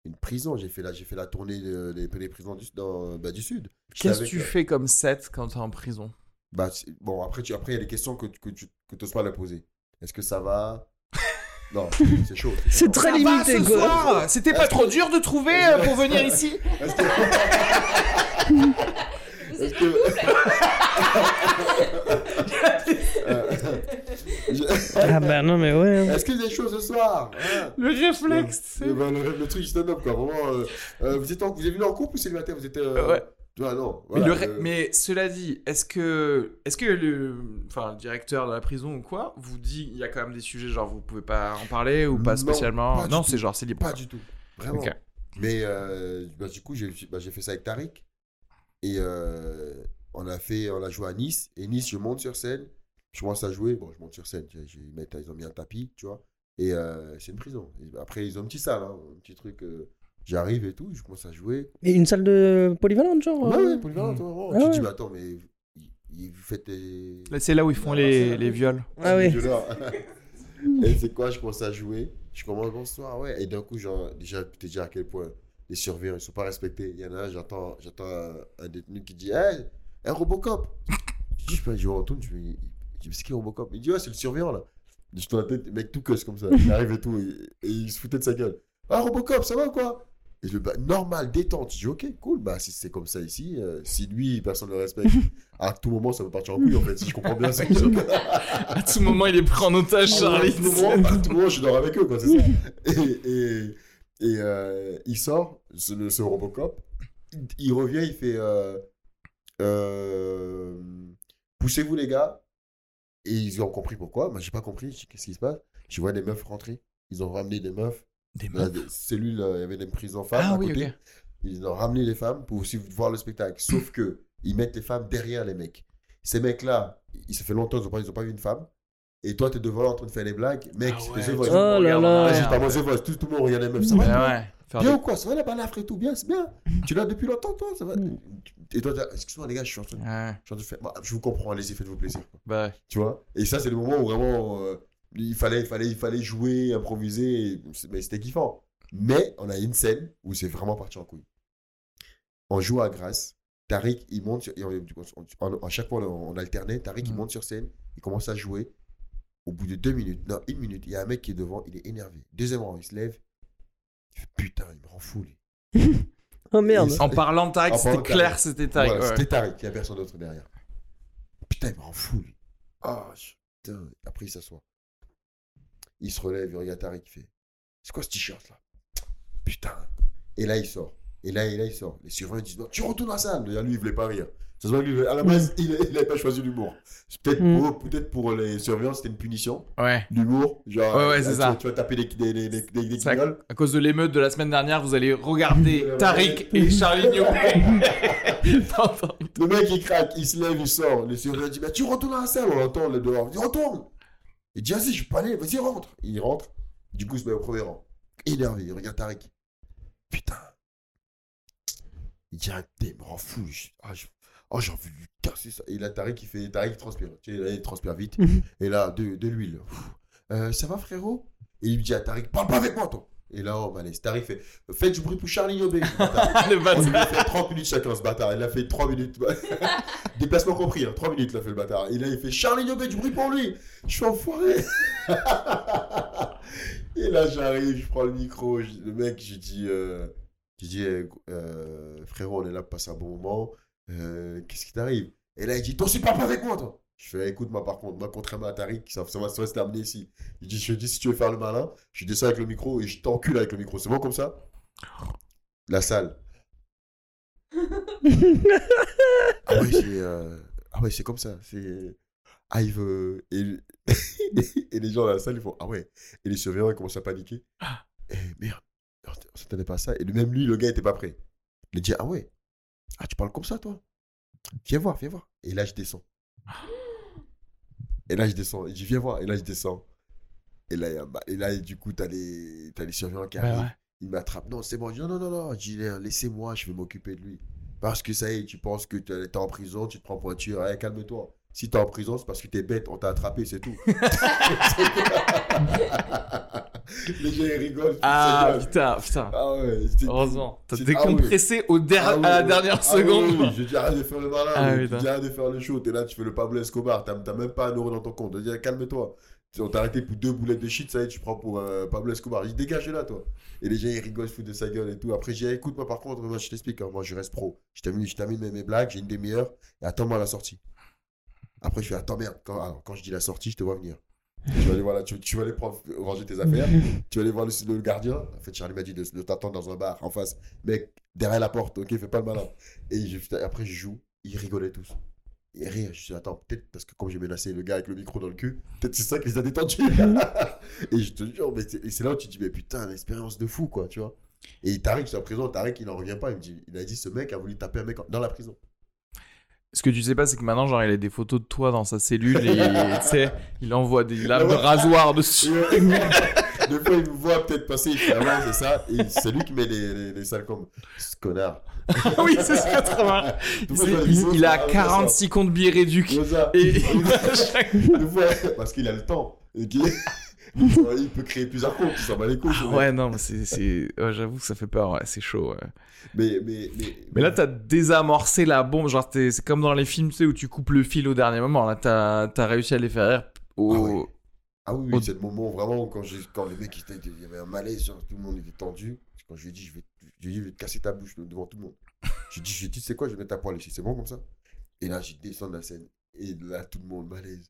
Une prison. J'ai fait la, j'ai fait la tournée de- des, des prisons du, dans, bah, du Sud. Qu'est-ce que tu euh, fais comme set quand t'es en prison? Bah, Bon, après, tu- après, il y a des questions que, que tu que oses pas leur poser. Est-ce que ça va? Non, c'est chaud. C'est très Ça va limité, ce quoi. soir? C'était pas trop que- dur de trouver euh, pour venir ici? Est-ce que... Est-ce que... Ah bah non, mais ouais. hein. Est-ce qu'il y a des choses ce soir hein Le réflexe le, ben, le, le truc stand-up, quoi. Vraiment, euh, euh, vous, êtes en, vous êtes venu en couple ou célibataire Vous êtes. euh, Ouais. Ah non. mais, voilà, le ré- euh, mais cela dit, est-ce que, est-ce que le, enfin, le directeur de la prison ou quoi vous dit il y a quand même des sujets genre vous pouvez pas en parler ou pas Non, spécialement pas du Non, tout. c'est genre c'est libre. Pas du tout. Vraiment. Ok. Mais euh, bah, du coup, j'ai bah, j'ai fait ça avec Tariq. Et euh, on, a fait, on a joué à Nice. Et Nice, je monte sur scène. Je commence à jouer. Bon, je monte sur scène. J'ai- j'ai- Ils, mettent- ils ont mis un tapis, tu vois. Et euh, c'est une prison. Et après, ils ont un petit salle, hein, un petit truc. euh, J'arrive et tout. Je commence à jouer. Et une salle de polyvalente, genre Ouais, euh, ouais, polyvalent, toi, vraiment. Ah tu te ouais. dis, mais attends, mais il- il- vous faites des. Là, c'est là où ils font Ah, les, les viols. Ah ouais. et c'est quoi, je commence à jouer. Je commence bonsoir, ouais. Et d'un coup, genre, déjà, tu te dis à quel point les surveillants, ils sont pas respectés. Il y en a un, j'entends, j'entends un, un détenu qui dit, hey, un Robocop. je dis, je peux, je retourne, je me dis, mais c'est qui Robocop? Il dit, ouais, c'est le surveillant, là. Je dans la tête, le mec tout cusse comme ça. Il arrive et tout, et, et il se foutait de sa gueule. Ah, Robocop, ça va ou quoi? Et je bah, normal, détente. Je dis, ok, cool, bah, si c'est comme ça ici, euh, si lui, personne ne le respecte, à tout moment, ça peut partir en couille, en fait, si je comprends bien ce À tout moment, il est pris en otage, Charlie. à tout moment, à tout moment, je dors avec eux, quoi, c'est ça. Et, et, Et euh, il sort, ce, le- ce Robocop. Il, il revient, il fait euh, euh, Poussez-vous, les gars. Et ils ont compris pourquoi. Moi, j'ai pas compris. Qu'est-ce qui se passe? Je vois des meufs rentrer. Ils ont ramené des meufs. Des Dans la cellule, euh, il y avait des prisons femmes. Ah à oui, côté. Ils ont ramené les femmes pour aussi voir le spectacle. Sauf que ils mettent les femmes derrière les mecs. Ces mecs-là, il se fait longtemps qu'ils n'ont pas, ils pas vu une femme. Et toi, tu es devant en train de faire des blagues. Mec, Ah c'est ouais, The Voice. Oh là regarde là. Ouais. The Voice. Tout, tout le monde regardait les meufs. Ça Ouais, va ouais. Faire Bien des- ou quoi Ça va la balafre et tout Bien, c'est bien. Tu l'as depuis longtemps, toi ça va Et toi, excuse-moi, les gars, je suis en train de, Ouais, je suis en train de faire. Bah, je vous comprends, allez-y, faites-vous plaisir. bah. Tu vois? Et ça, c'est le moment où vraiment euh, il, fallait, il, fallait, il fallait jouer, improviser. et Mais c'était kiffant. Mais on a une scène où c'est vraiment parti en couille. On joue à Grasse. Tariq, il monte. Sur, et on- on- on- à chaque fois, on, on alternait. Tariq, il Mhm. monte sur scène. Il commence à jouer. Au bout de deux minutes, non, une minute, il y a un mec qui est devant. Il est énervé. Deuxième rang, il se lève. Il fait Putain, il me rend fou, lui. Oh merde. En parlant de Tariq, c'était clair, c'était Tariq. Voilà, ouais. C'était Tariq, il n'y a personne d'autre derrière. Putain, il me rend fou, lui. Ah, putain. Après, il s'assoit. Il se relève, il regarde Tariq, il fait C'est quoi ce t-shirt là? Putain. Et là, il sort. Et là, et là, il sort. Les surveillants disent Non, tu retournes à la salle. Lui, il voulait pas rire. Ça se voit la base, il n'avait pas choisi l'humour. Peut-être Mm. pour, peut pour les surveillants, c'était une punition. Ouais. L'humour, genre, Ouais, ouais, euh, c'est tu, ça. vas- tu vas taper des, des, des, des, des, Ça-. À cause de l'émeute de la semaine dernière, vous allez regarder Tariq et Charlie Le mec, il craque, il se lève, il sort. Le surveillant dit Mais tu retournes à la salle, on l'entend le dehors. Il dit Retourne Il dit Vas-y, je peux pas aller, vas-y, rentre. Il rentre. Du coup, il se met au premier rang. Énervé, il regarde Tariq. Putain. Il dit t'es, me rend fou. Je- Ah, je- oh, j'ai envie de lui casser ça. Et là, Tariq, il fait Tariq, il transpire. Tu sais, là, il transpire vite. Et là, de, de l'huile. Euh, ça va, frérot? Et il dit à Tariq Parle pas avec moi, toi. Et là, oh, malaise. Tariq fait Faites du bruit pour Charlie Yobé. Le On lui a fait 30 minutes chacun ce bâtard. Il a fait 3 minutes. Déplacement compris, hein. 3 minutes il a fait le bâtard. Et là il fait Charlie Yobé, du bruit pour lui. Je suis enfoiré. Et là j'arrive, je prends le micro. je- le mec, j'ai dit, euh, j'ai dit euh, euh, frérot, on est là pour passer un bon moment. Euh, Qu'est-ce qui t'arrive? Et là il dit aussi, parle pas avec moi, toi. Je fais Écoute, moi par contre, moi contrairement à Tariq, ça, ça va ça va se terminer ici. Je dis, je dis Si tu veux faire le malin, je descends avec le micro et je t'encule avec le micro. C'est bon comme ça? La salle. Ah ouais, c'est euh, ah ouais, comme ça. C'est ah il veut et... les gens dans la salle ils font ah ouais et les surveillants ils commencent à paniquer. Eh merde, on s'attendait pas à ça et même lui le gars était pas prêt. Il dit ah ouais ah tu parles comme ça toi? Viens voir, viens voir. Et là je descends. Et là je descends. Il dit viens voir et là je descends. Et là, et là du coup t'as les t'as les surveillants qui Ouais, arrivent. ouais. Il m'attrape. Non, c'est bon. Je dis, non, non, non, non. Je dis, laissez-moi, je vais m'occuper de lui. Parce que ça y est, tu penses que t'es en prison, tu te prends pointure. Allez, calme-toi. Si t'es en prison, c'est parce que t'es bête, on t'a attrapé, c'est tout. Les gens, ils rigolent. Ah putain, putain. Ah ouais. c'était- Heureusement. T'as c'est- décompressé au der- Ah oui, à la dernière Ah seconde. oui, oui, Je dis, arrête de faire le malin. Ah, je putain. dis, arrête de faire le show. T'es là, tu fais le Pablo Escobar. T'as même pas un euro dans ton compte. Je dis, calme-toi. On t'a arrêté pour deux boulettes de shit, ça y est, tu prends pour euh, Pablo Escobar. Je dis, dégage de là, toi. Et les gens, ils rigolent, ils se foutent de sa gueule et tout. Après, j'ai dit, écoute, moi, par contre, moi, je t'explique. hein, moi, je reste pro. Je termine, je termine mes, mes blagues, j'ai une demi-heure. Et attends-moi à la sortie. Après, je fais, attends, merde. Quand, alors, quand je dis la sortie, je te vois venir. Tu vas aller, voir là, tu, tu vas aller prendre, ranger tes affaires. tu vas aller voir le, le gardien. En fait, Charlie m'a dit de, de t'attendre dans un bar en face. Mec, derrière la porte, ok, fais pas le malin. Et je- après, je joue. Ils rigolaient tous. Et rire. Je suis attends, peut-être parce que comme j'ai menacé le gars avec le micro dans le cul, peut-être c'est ça qui les a détendus. et je te jure, mais c'est là où tu te dis, mais putain, l'expérience de fou, quoi, tu vois. Et Tariq, sur la prison, Tariq, il n'en revient pas. Il me dit, il a dit, ce mec a voulu taper un mec en- dans la prison. Ce que tu sais pas, c'est que maintenant, genre, il a des photos de toi dans sa cellule et tu sais, il envoie des lames de rasoir dessus. Des fois, il me voit peut-être passer, il fait, ah ouais, c'est ça. Et c'est lui qui met les, les, les salles comme ce connard. oui, c'est ce que marrant. Des Il, il- a ah ouais, 46 comptes billets ça. Et Des fois, parce qu'il a le temps. Et qu'il- il peut créer plusieurs comptes, s'en bat les couilles. Ah ouais, non, mais c'est. ouais, J'avoue que ça fait peur, ouais, c'est chaud. ouais. Mais, mais, mais, Mais là, t'as désamorcé la bombe. Genre, c'est comme dans les films, tu sais, où tu coupes le fil au dernier moment. Là, t'as as réussi à les faire rire. Au... Ah ouais. Ah oui, Au- oui c'est le moment vraiment quand, j'ai- quand les mecs, étaient- il y avait un malaise, genre, tout le monde était tendu. Quand je lui ai dit, je vais, je lui ai dit, je vais te casser ta bouche devant tout le monde. J'ai dit, j'ai dit, c'est quoi, je vais mettre ta poêle ici, c'est bon comme ça Et là, j'ai descendu de la scène. Et là, tout le monde, malaise.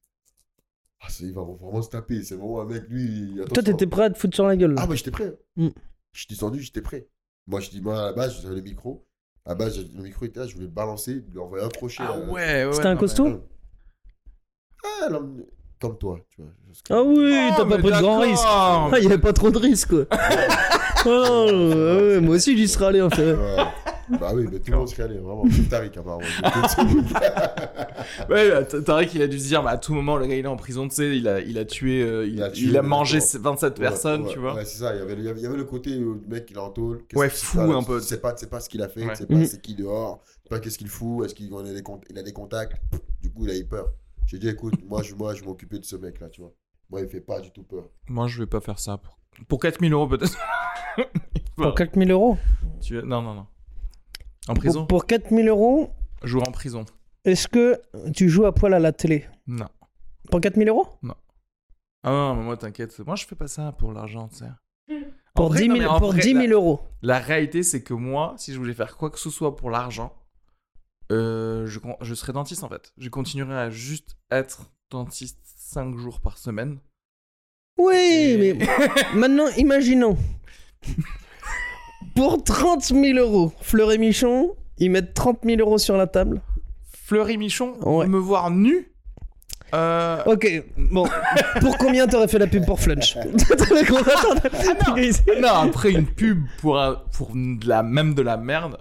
Ah, ça, il va vraiment se taper. C'est vraiment un mec, lui. Toi, attention. t'étais prêt à te foutre sur la gueule. là. Ah, bah, j'étais prêt. Mm. Je suis descendu, j'étais prêt. Moi, je dis, moi, à la base, j'avais le micro. À la base, le micro était là, je voulais le balancer, lui envoyer un crochet. Ah là. ouais, ouais. C'était un costaud Ah, l'homme- comme toi, tu vois. Ah oui, Oh, t'as pas pris de grand risque. Ah, il y avait pas trop de risques, quoi. Oh, ouais, moi aussi, j'y serais allé, en fait. Ouais. Bah oui, mais tout le monde serait allé, vraiment. Sauf Tariq, apparemment. Ouais, T- Tariq, il a dû se dire, bah, à tout moment, le gars, il est en prison, tu sais, il a, il a tué, euh, il, Il a il tué, a mangé exactement. 27 personnes, Ouais, tu vois. Ouais, c'est ça. Il y avait, le- il y avait- le côté où le mec, il est en tôle. Ouais, fou ça, un peu. Tu sais pas, tu sais pas ce qu'il a fait, Ouais. tu sais pas Mhm. c'est qui dehors, tu sais pas qu'est-ce qu'il fout, est-ce qu'il a des, cont- il a des contacts? Du coup, il a eu peur. J'ai dit, écoute, moi, je, moi, je vais m'occuper de ce mec-là, tu vois. Moi, il fait pas du tout peur. Moi, je vais pas faire ça. Pour, pour 4000 euros, peut-être. Pour 4000 euros? Tu... Non, non, non. En prison Pour, pour 4000 euros, Jouer en prison. est-ce que tu joues à poil à la télé? Non. Pour 4000 euros? Ah non, mais moi, t'inquiète. Moi, je fais pas ça pour l'argent, tu sais. En Pour vrai, 10 non, 000, mais en pour vrai, 10 000 la- euros. La réalité, c'est que moi, si je voulais faire quoi que ce soit pour l'argent, euh, je, con- je serais dentiste en fait. Je continuerais à juste être dentiste 5 jours par semaine. Oui, Et- mais maintenant, imaginons. Pour 30 000 euros, Fleur et Michon, ils mettent 30 000 euros sur la table. Fleury Michon, Ouais. me voir nu euh, Ok, bon. Pour combien t'aurais fait la pub pour Flunch Non, après une pub pour, un- pour de la, même de la merde.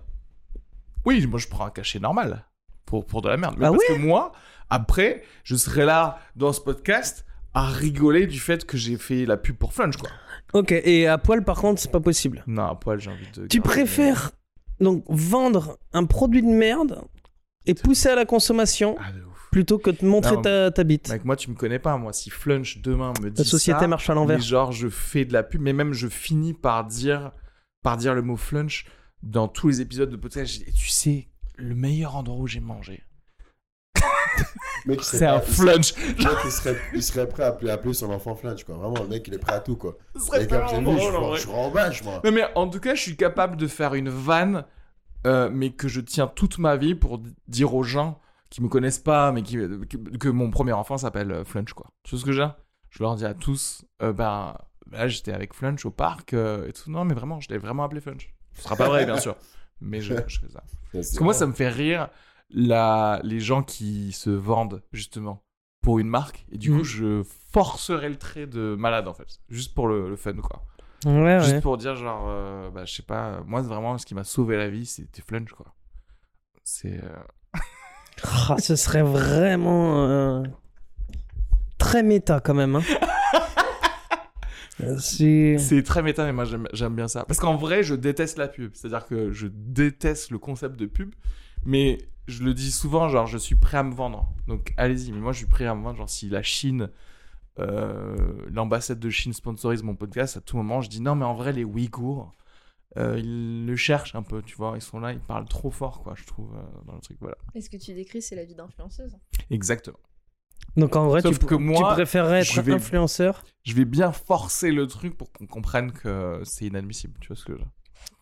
Oui, moi je prends un cachet normal pour, pour de la merde. Mais Ah parce que moi, après, je serais là dans ce podcast à rigoler du fait que j'ai fait la pub pour Flunch, quoi. Ok, et à poil, par contre, c'est pas possible. Non, à poil, j'ai envie de. Tu préfères donc vendre un produit de merde et pousser à la consommation Ah, de ouf. plutôt que de montrer Non, ta, ta bite. Mec, moi, tu me connais pas. Moi, si Flunch demain me dit La société ça, marche à l'envers. genre, je fais de la pub, mais même je finis par dire, par dire le mot Flunch dans tous les épisodes de podcast. Dis, tu sais, le meilleur endroit où j'ai mangé, mec, il serait c'est un il Flunch. le mec, il serait, il serait prêt à appeler, appeler son enfant flinch, quoi. Vraiment, le mec, il est prêt à tout, quoi. Vous tellement avez vu, je, je, rembâche, moi. Non, mais en tout cas, je suis capable de faire une vanne, euh, mais que je tiens toute ma vie pour dire aux gens qui me connaissent pas, mais qui, que, que mon premier enfant s'appelle euh, Flunch, quoi. Tu vois ce que j'ai Je leur dis à tous, euh, ben, là, j'étais avec Flunch au parc euh, et tout. Non, mais vraiment, je l'ai vraiment appelé Flunch. Ce sera pas vrai, bien sûr. Mais je, je fais ça. Parce que moi, ça me fait rire la... les gens qui se vendent, justement, pour une marque. Et du Mhm. coup, je forcerai le trait de malade, en fait. Juste pour le, le fun, quoi. Ouais, Juste ouais. pour dire, genre, euh, bah, je sais pas, moi, vraiment, ce qui m'a sauvé la vie, c'était Flunch, quoi. C'est. euh, Ah, ce serait vraiment euh, très méta quand même. Hein. Euh, C'est. Très méta, mais moi, j'aime bien ça. Parce qu'en vrai, je déteste la pub. C'est-à-dire que je déteste le concept de pub, mais je le dis souvent, genre, je suis prêt à me vendre. Donc, allez-y, mais moi, je suis prêt à me vendre. Genre, si la Chine. euh, L'ambassade de Chine sponsorise mon podcast, à tout moment, je dis non, mais en vrai, les Ouïghours, euh, ils le cherchent un peu, tu vois. Ils sont là, ils parlent trop fort, quoi, je trouve, euh, dans le truc. Voilà. Et ce que tu décris, c'est la vie d'influenceuse. Exactement. Donc en vrai, tu, Sauf que moi, tu préférerais je être vais- influenceur? Je vais bien forcer le truc pour qu'on comprenne que c'est inadmissible, tu vois ce que je veux dire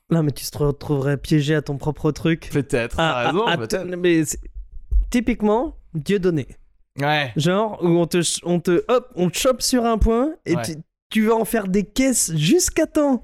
Non, mais tu te retrouverais piégé à ton propre truc. Peut-être, Ah, t'as raison, ah, ah, peut-être. mais typiquement, Dieu donné. Ouais. Genre où on te, on te, hop, on te chope sur un point et Ouais. tu, tu vas en faire des caisses jusqu'à temps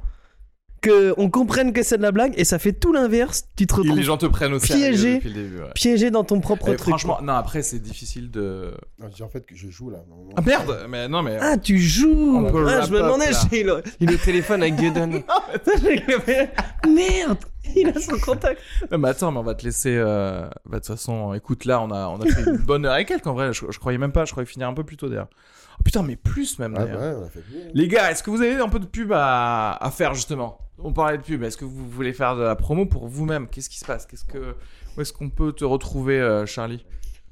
que on comprenne que c'est de la blague et ça fait tout l'inverse. Tu te Et retrouves les gens te prennent au sérieux piégé. depuis le début. Ouais. piégé dans ton propre Et truc. franchement, quoi. non, après, c'est difficile de. Non, je dis en fait que je joue, là. Ah merde Mais non, mais. Ah, tu joues Ah, je me demandais, j'ai le, il est au téléphone avec Dieudonné. Merde Il a son contact. Non, mais attends, mais on va te laisser. euh, bah, de toute façon, écoute, là, on a, on a fait une bonne heure et quelques en vrai. Je, je croyais même pas, je croyais finir un peu plus tôt d'ailleurs. Oh putain, mais plus même Ah, d'ailleurs. ouais, on a fait bien. Les gars, est-ce que vous avez un peu de pub à, à faire justement? On parlait de pub, est-ce que vous voulez faire de la promo pour vous-même? Qu'est-ce qui se passe? Qu'est-ce que où est-ce qu'on peut te retrouver, euh, Charlie?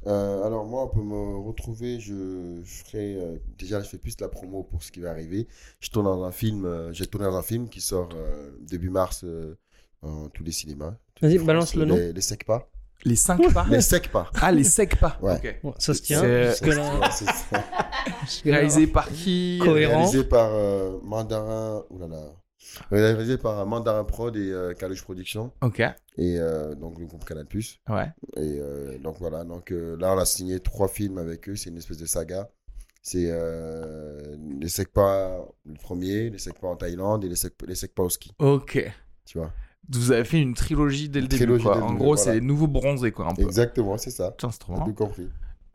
Euh, alors moi, on peut me retrouver, je, je ferai, euh, déjà je fais plus de la promo pour ce qui va arriver. Je tourne dans un film, euh, j'ai tourné dans un film qui sort euh, début mars euh, dans tous les cinémas. Vas-y, balance le nom. Les, les Secpa. Les 5 pas? Les Secpa. Ah, les secs pas Ouais. Ok. Bon, ça se tient. Là- là- Réalisé par qui? Cohérent. Réalisé par euh, Mandarin, oulala. Réalisé par Mandarin Prod et euh, Caluche Production Ok, et euh, donc le groupe Canal+. ouais. Et euh, donc voilà, donc euh, là on a signé trois films avec eux, c'est une espèce de saga. C'est les Sekpa, le premier, les Sekpa en Thaïlande et les Sekpa, les Sekpa au ski. Ok. Tu vois? Vous avez fait une trilogie dès le Une début, quoi. dès En gros, voilà. c'est les nouveaux bronzés, quoi, un peu. Exactement, c'est ça. Putain, c'est trop tout compris.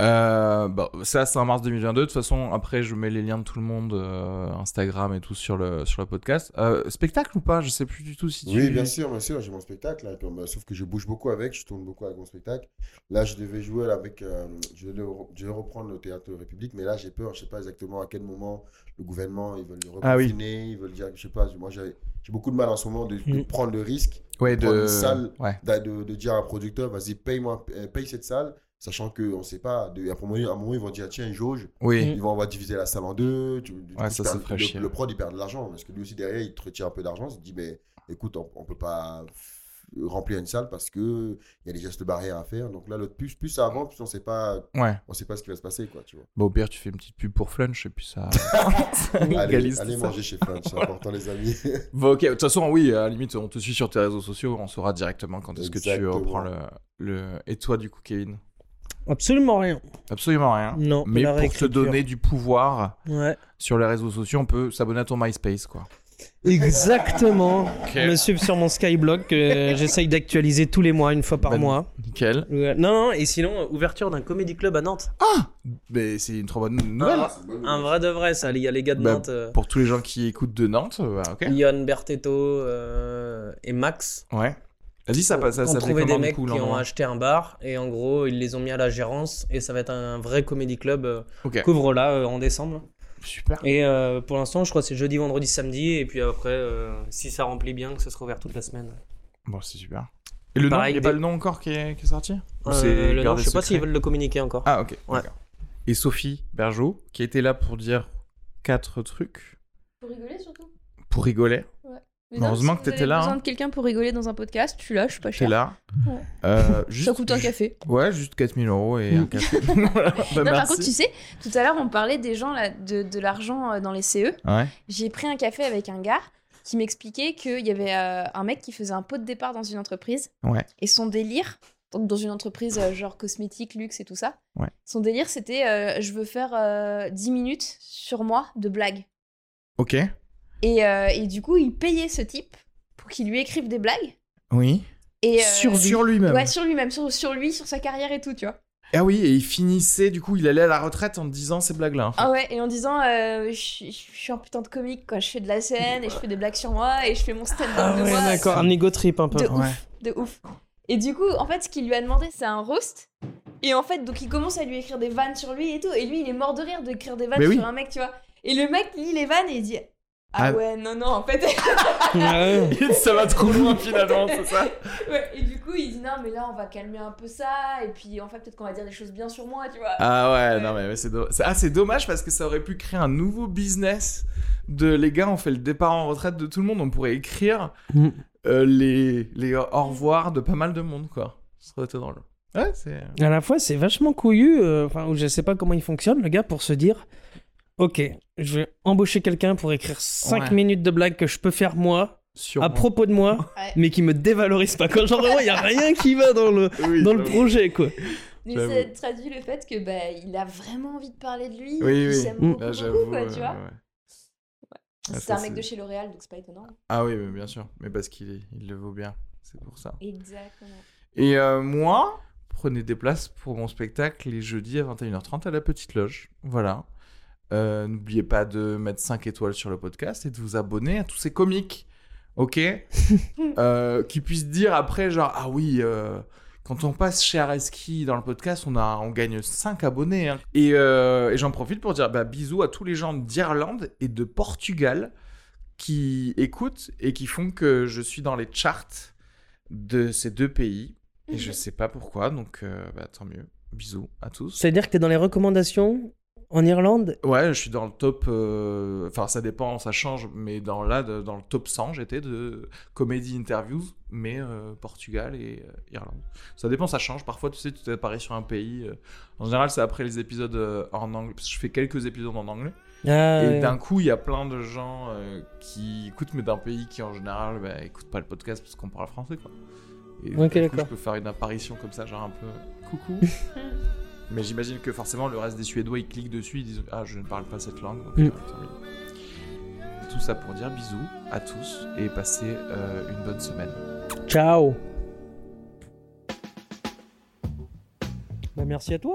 Euh, bah, ça, c'est en mars 2022. De toute façon, après, je mets les liens de tout le monde, euh, Instagram et tout sur le, sur le podcast. Euh, spectacle ou pas? Je sais plus du tout si tu. Oui, bien sûr, bien sûr, j'ai mon spectacle. là, euh, sauf que je bouge beaucoup avec, je tourne beaucoup avec mon spectacle. Là, je devais jouer là, avec. euh, je, devais, re- je devais reprendre le théâtre République, mais là, j'ai peur. Je sais pas exactement à quel moment le gouvernement ils veulent le Ah oui. reconfiner, ils veulent dire. Je sais pas, moi, j'ai j'ai beaucoup de mal en ce moment de, de Mm. prendre le risque, Ouais, de. une salle. Ouais. de, de dire à un producteur, vas-y, paye-moi, euh, paye cette salle, sachant qu'on ne sait pas. De, à, un moment, à un moment, ils vont dire, tiens, jauge. Oui. Ils vont, on va diviser la salle en deux. Tu, du coup, Ouais, tu ça, perds- le, le prod, il perd de l'argent. Parce que lui aussi, derrière, il te retire un peu d'argent. Il se dit, mais écoute, on, on peut pas remplir une salle parce que il y a des gestes barrières à faire. Donc là, le plus, plus ça avance, plus on sait pas, Ouais. on sait pas ce qui va se passer, quoi, tu vois. Bon, au pire, tu fais une petite pub pour Flunch et puis ça. ça Allez, manger chez Flunch, c'est important, les amis. Bon, ok, de toute façon, oui, à la limite, on te suit sur tes réseaux sociaux, on saura directement quand est-ce que tu reprends le, le. Et toi, du coup, Kevin? Absolument rien. Absolument rien. Non. Mais pour te donner du pouvoir Ouais. sur les réseaux sociaux, on peut s'abonner à ton MySpace, quoi. Exactement. Ok. Me suivre sur mon Skyblock que j'essaye d'actualiser tous les mois, une fois par Ben, mois. Nickel. Ouais. Non, non, et sinon, ouverture d'un comédie club à Nantes. Mais c'est une trop bonne nouvelle. Ah, un vrai de vrai, ça. Il y a les gars de Bah, Nantes. euh, Pour tous les gens qui écoutent de Nantes, euh, bah, ok. Bertetto euh, et Max. Ouais. Vas-y, ça. Ça, ont ça trouvé des mecs qui ont acheté un bar et en gros ils les ont mis à la gérance et ça va être un vrai comédie club euh, Ok. couvre là euh, en décembre Super. et euh, pour l'instant je crois que c'est jeudi vendredi samedi et puis après euh, si ça remplit bien que ça sera ouvert toute la semaine Bon, c'est super. Et le nom, Pareil, il n'y a pas le nom encore qui est, qui est sorti? Euh, c'est le nom, je sais pas s'ils veulent le communiquer encore Ah, ok. Ouais. Et Sophie Bergeau, qui était là pour dire quatre trucs, Pour rigoler surtout. pour rigoler. Mais Heureusement si que t'étais là, besoin hein. de quelqu'un pour rigoler dans un podcast, je suis là, je suis pas T'es cher. là. Ouais. Euh, juste, Ça coûte un café. Ouais, juste 4000 euros et un café. Voilà. Bah, non, par merci. contre, tu sais, tout à l'heure, on parlait des gens là, de, de l'argent euh, dans les CE. Ouais. J'ai pris un café avec un gars qui m'expliquait qu'il y avait euh, un mec qui faisait un pot de départ dans une entreprise. Ouais. Et son délire, donc dans une entreprise euh, genre cosmétique, luxe et tout ça, Ouais. son délire c'était je veux faire euh, 10 minutes sur moi de blagues. Ok. Et, euh, et du coup, il payait ce type pour qu'il lui écrive des blagues. Oui. Et, euh, sur lui-même. Ouais, sur lui-même, sur, sur lui, sur sa carrière et tout, tu vois. Ah oui, et il finissait, du coup, il allait à la retraite en disant ces blagues-là. en fait. Ah ouais, et en disant euh, je suis- je suis un putain de comique, quoi. Je fais de la scène et je fais des blagues sur moi et je fais mon stand-up ah de ouais moi. d'accord un ego trip un peu De Ouais. ouf, de ouf. Et du coup, en fait, ce qu'il lui a demandé, c'est un roast. Et en fait, donc il commence à lui écrire des vannes sur lui et tout. Et lui, il est mort de rire d'écrire des vannes Mais oui. sur un mec, tu vois. Et le mec lit les vannes et il dit Ah Ah. ouais, non, non, en fait. Ouais. ça va trop loin finalement, c'est ça Ouais, et du coup, il dit Non, mais là, on va calmer un peu ça. Et puis, en fait, peut-être qu'on va dire des choses bien sur moi, tu vois. Ah ouais, non mais, mais c'est do- ah, c'est dommage parce que ça aurait pu créer un nouveau business de les gars, on fait le départ en retraite de tout le monde, on pourrait écrire Mm. euh, les, les au revoir de pas mal de monde quoi. Ça serait été drôle. Ouais, c'est... à la fois c'est vachement couillu euh, enfin je sais pas comment il fonctionne le gars pour se dire ok je vais embaucher quelqu'un pour écrire 5 Ouais. minutes de blagues que je peux faire moi Sur à propos de moi Ouais. mais qui me dévalorise pas quand genre vraiment il y a rien qui va dans le Oui, dans le j'avoue. projet quoi Mais J'avoue. ça traduit le fait que bah, il a vraiment envie de parler de lui. Oui, il oui. s'aime Mm. beaucoup, Là, euh, tu vois. ouais. Ah, C'est ça, un mec c'est- de chez L'Oréal, donc c'est pas étonnant. Ah oui, mais bien sûr, mais parce qu'il est- il le vaut bien, c'est pour ça. Exactement. Et euh, moi, prenez des places pour mon spectacle les jeudis à 21h30 à la Petite Loge. Voilà. Euh, N'oubliez pas de mettre 5 étoiles sur le podcast et de vous abonner à tous ces comiques. Ok Euh, Qui puissent dire après, genre, ah oui, euh, quand on passe chez Areski dans le podcast, on, a, on gagne 5 abonnés. hein. Et, euh, et j'en profite pour dire bah, bisous à tous les gens d'Irlande et de Portugal qui écoutent et qui font que je suis dans les charts de ces deux pays. Et je sais pas pourquoi, donc euh, bah, tant mieux. Bisous à tous. c'est à dire que t'es dans les recommandations en Irlande Ouais, je suis dans le top. euh, Enfin, ça dépend, ça change, mais dans là, de- dans le top 100, j'étais de comedy interviews, mais euh, Portugal et euh, Irlande. Ça dépend, ça change. Parfois, tu sais, tu t'apparais sur un pays. En général, c'est après les épisodes en anglais, parce que je fais quelques épisodes en anglais. Ah, Et ouais. d'un coup, il y a plein de gens qui écoutent, mais d'un pays qui en général bah, écoutent pas le podcast parce qu'on parle français, quoi. Et Ok, du coup, je peux faire une apparition comme ça, genre un peu coucou. Mais j'imagine que forcément le reste des Suédois ils cliquent dessus, ils disent Ah, je ne parle pas cette langue. Donc, Mm. euh. Tout ça pour dire bisous à tous et passez euh, une bonne semaine. Ciao. Bah, merci à toi.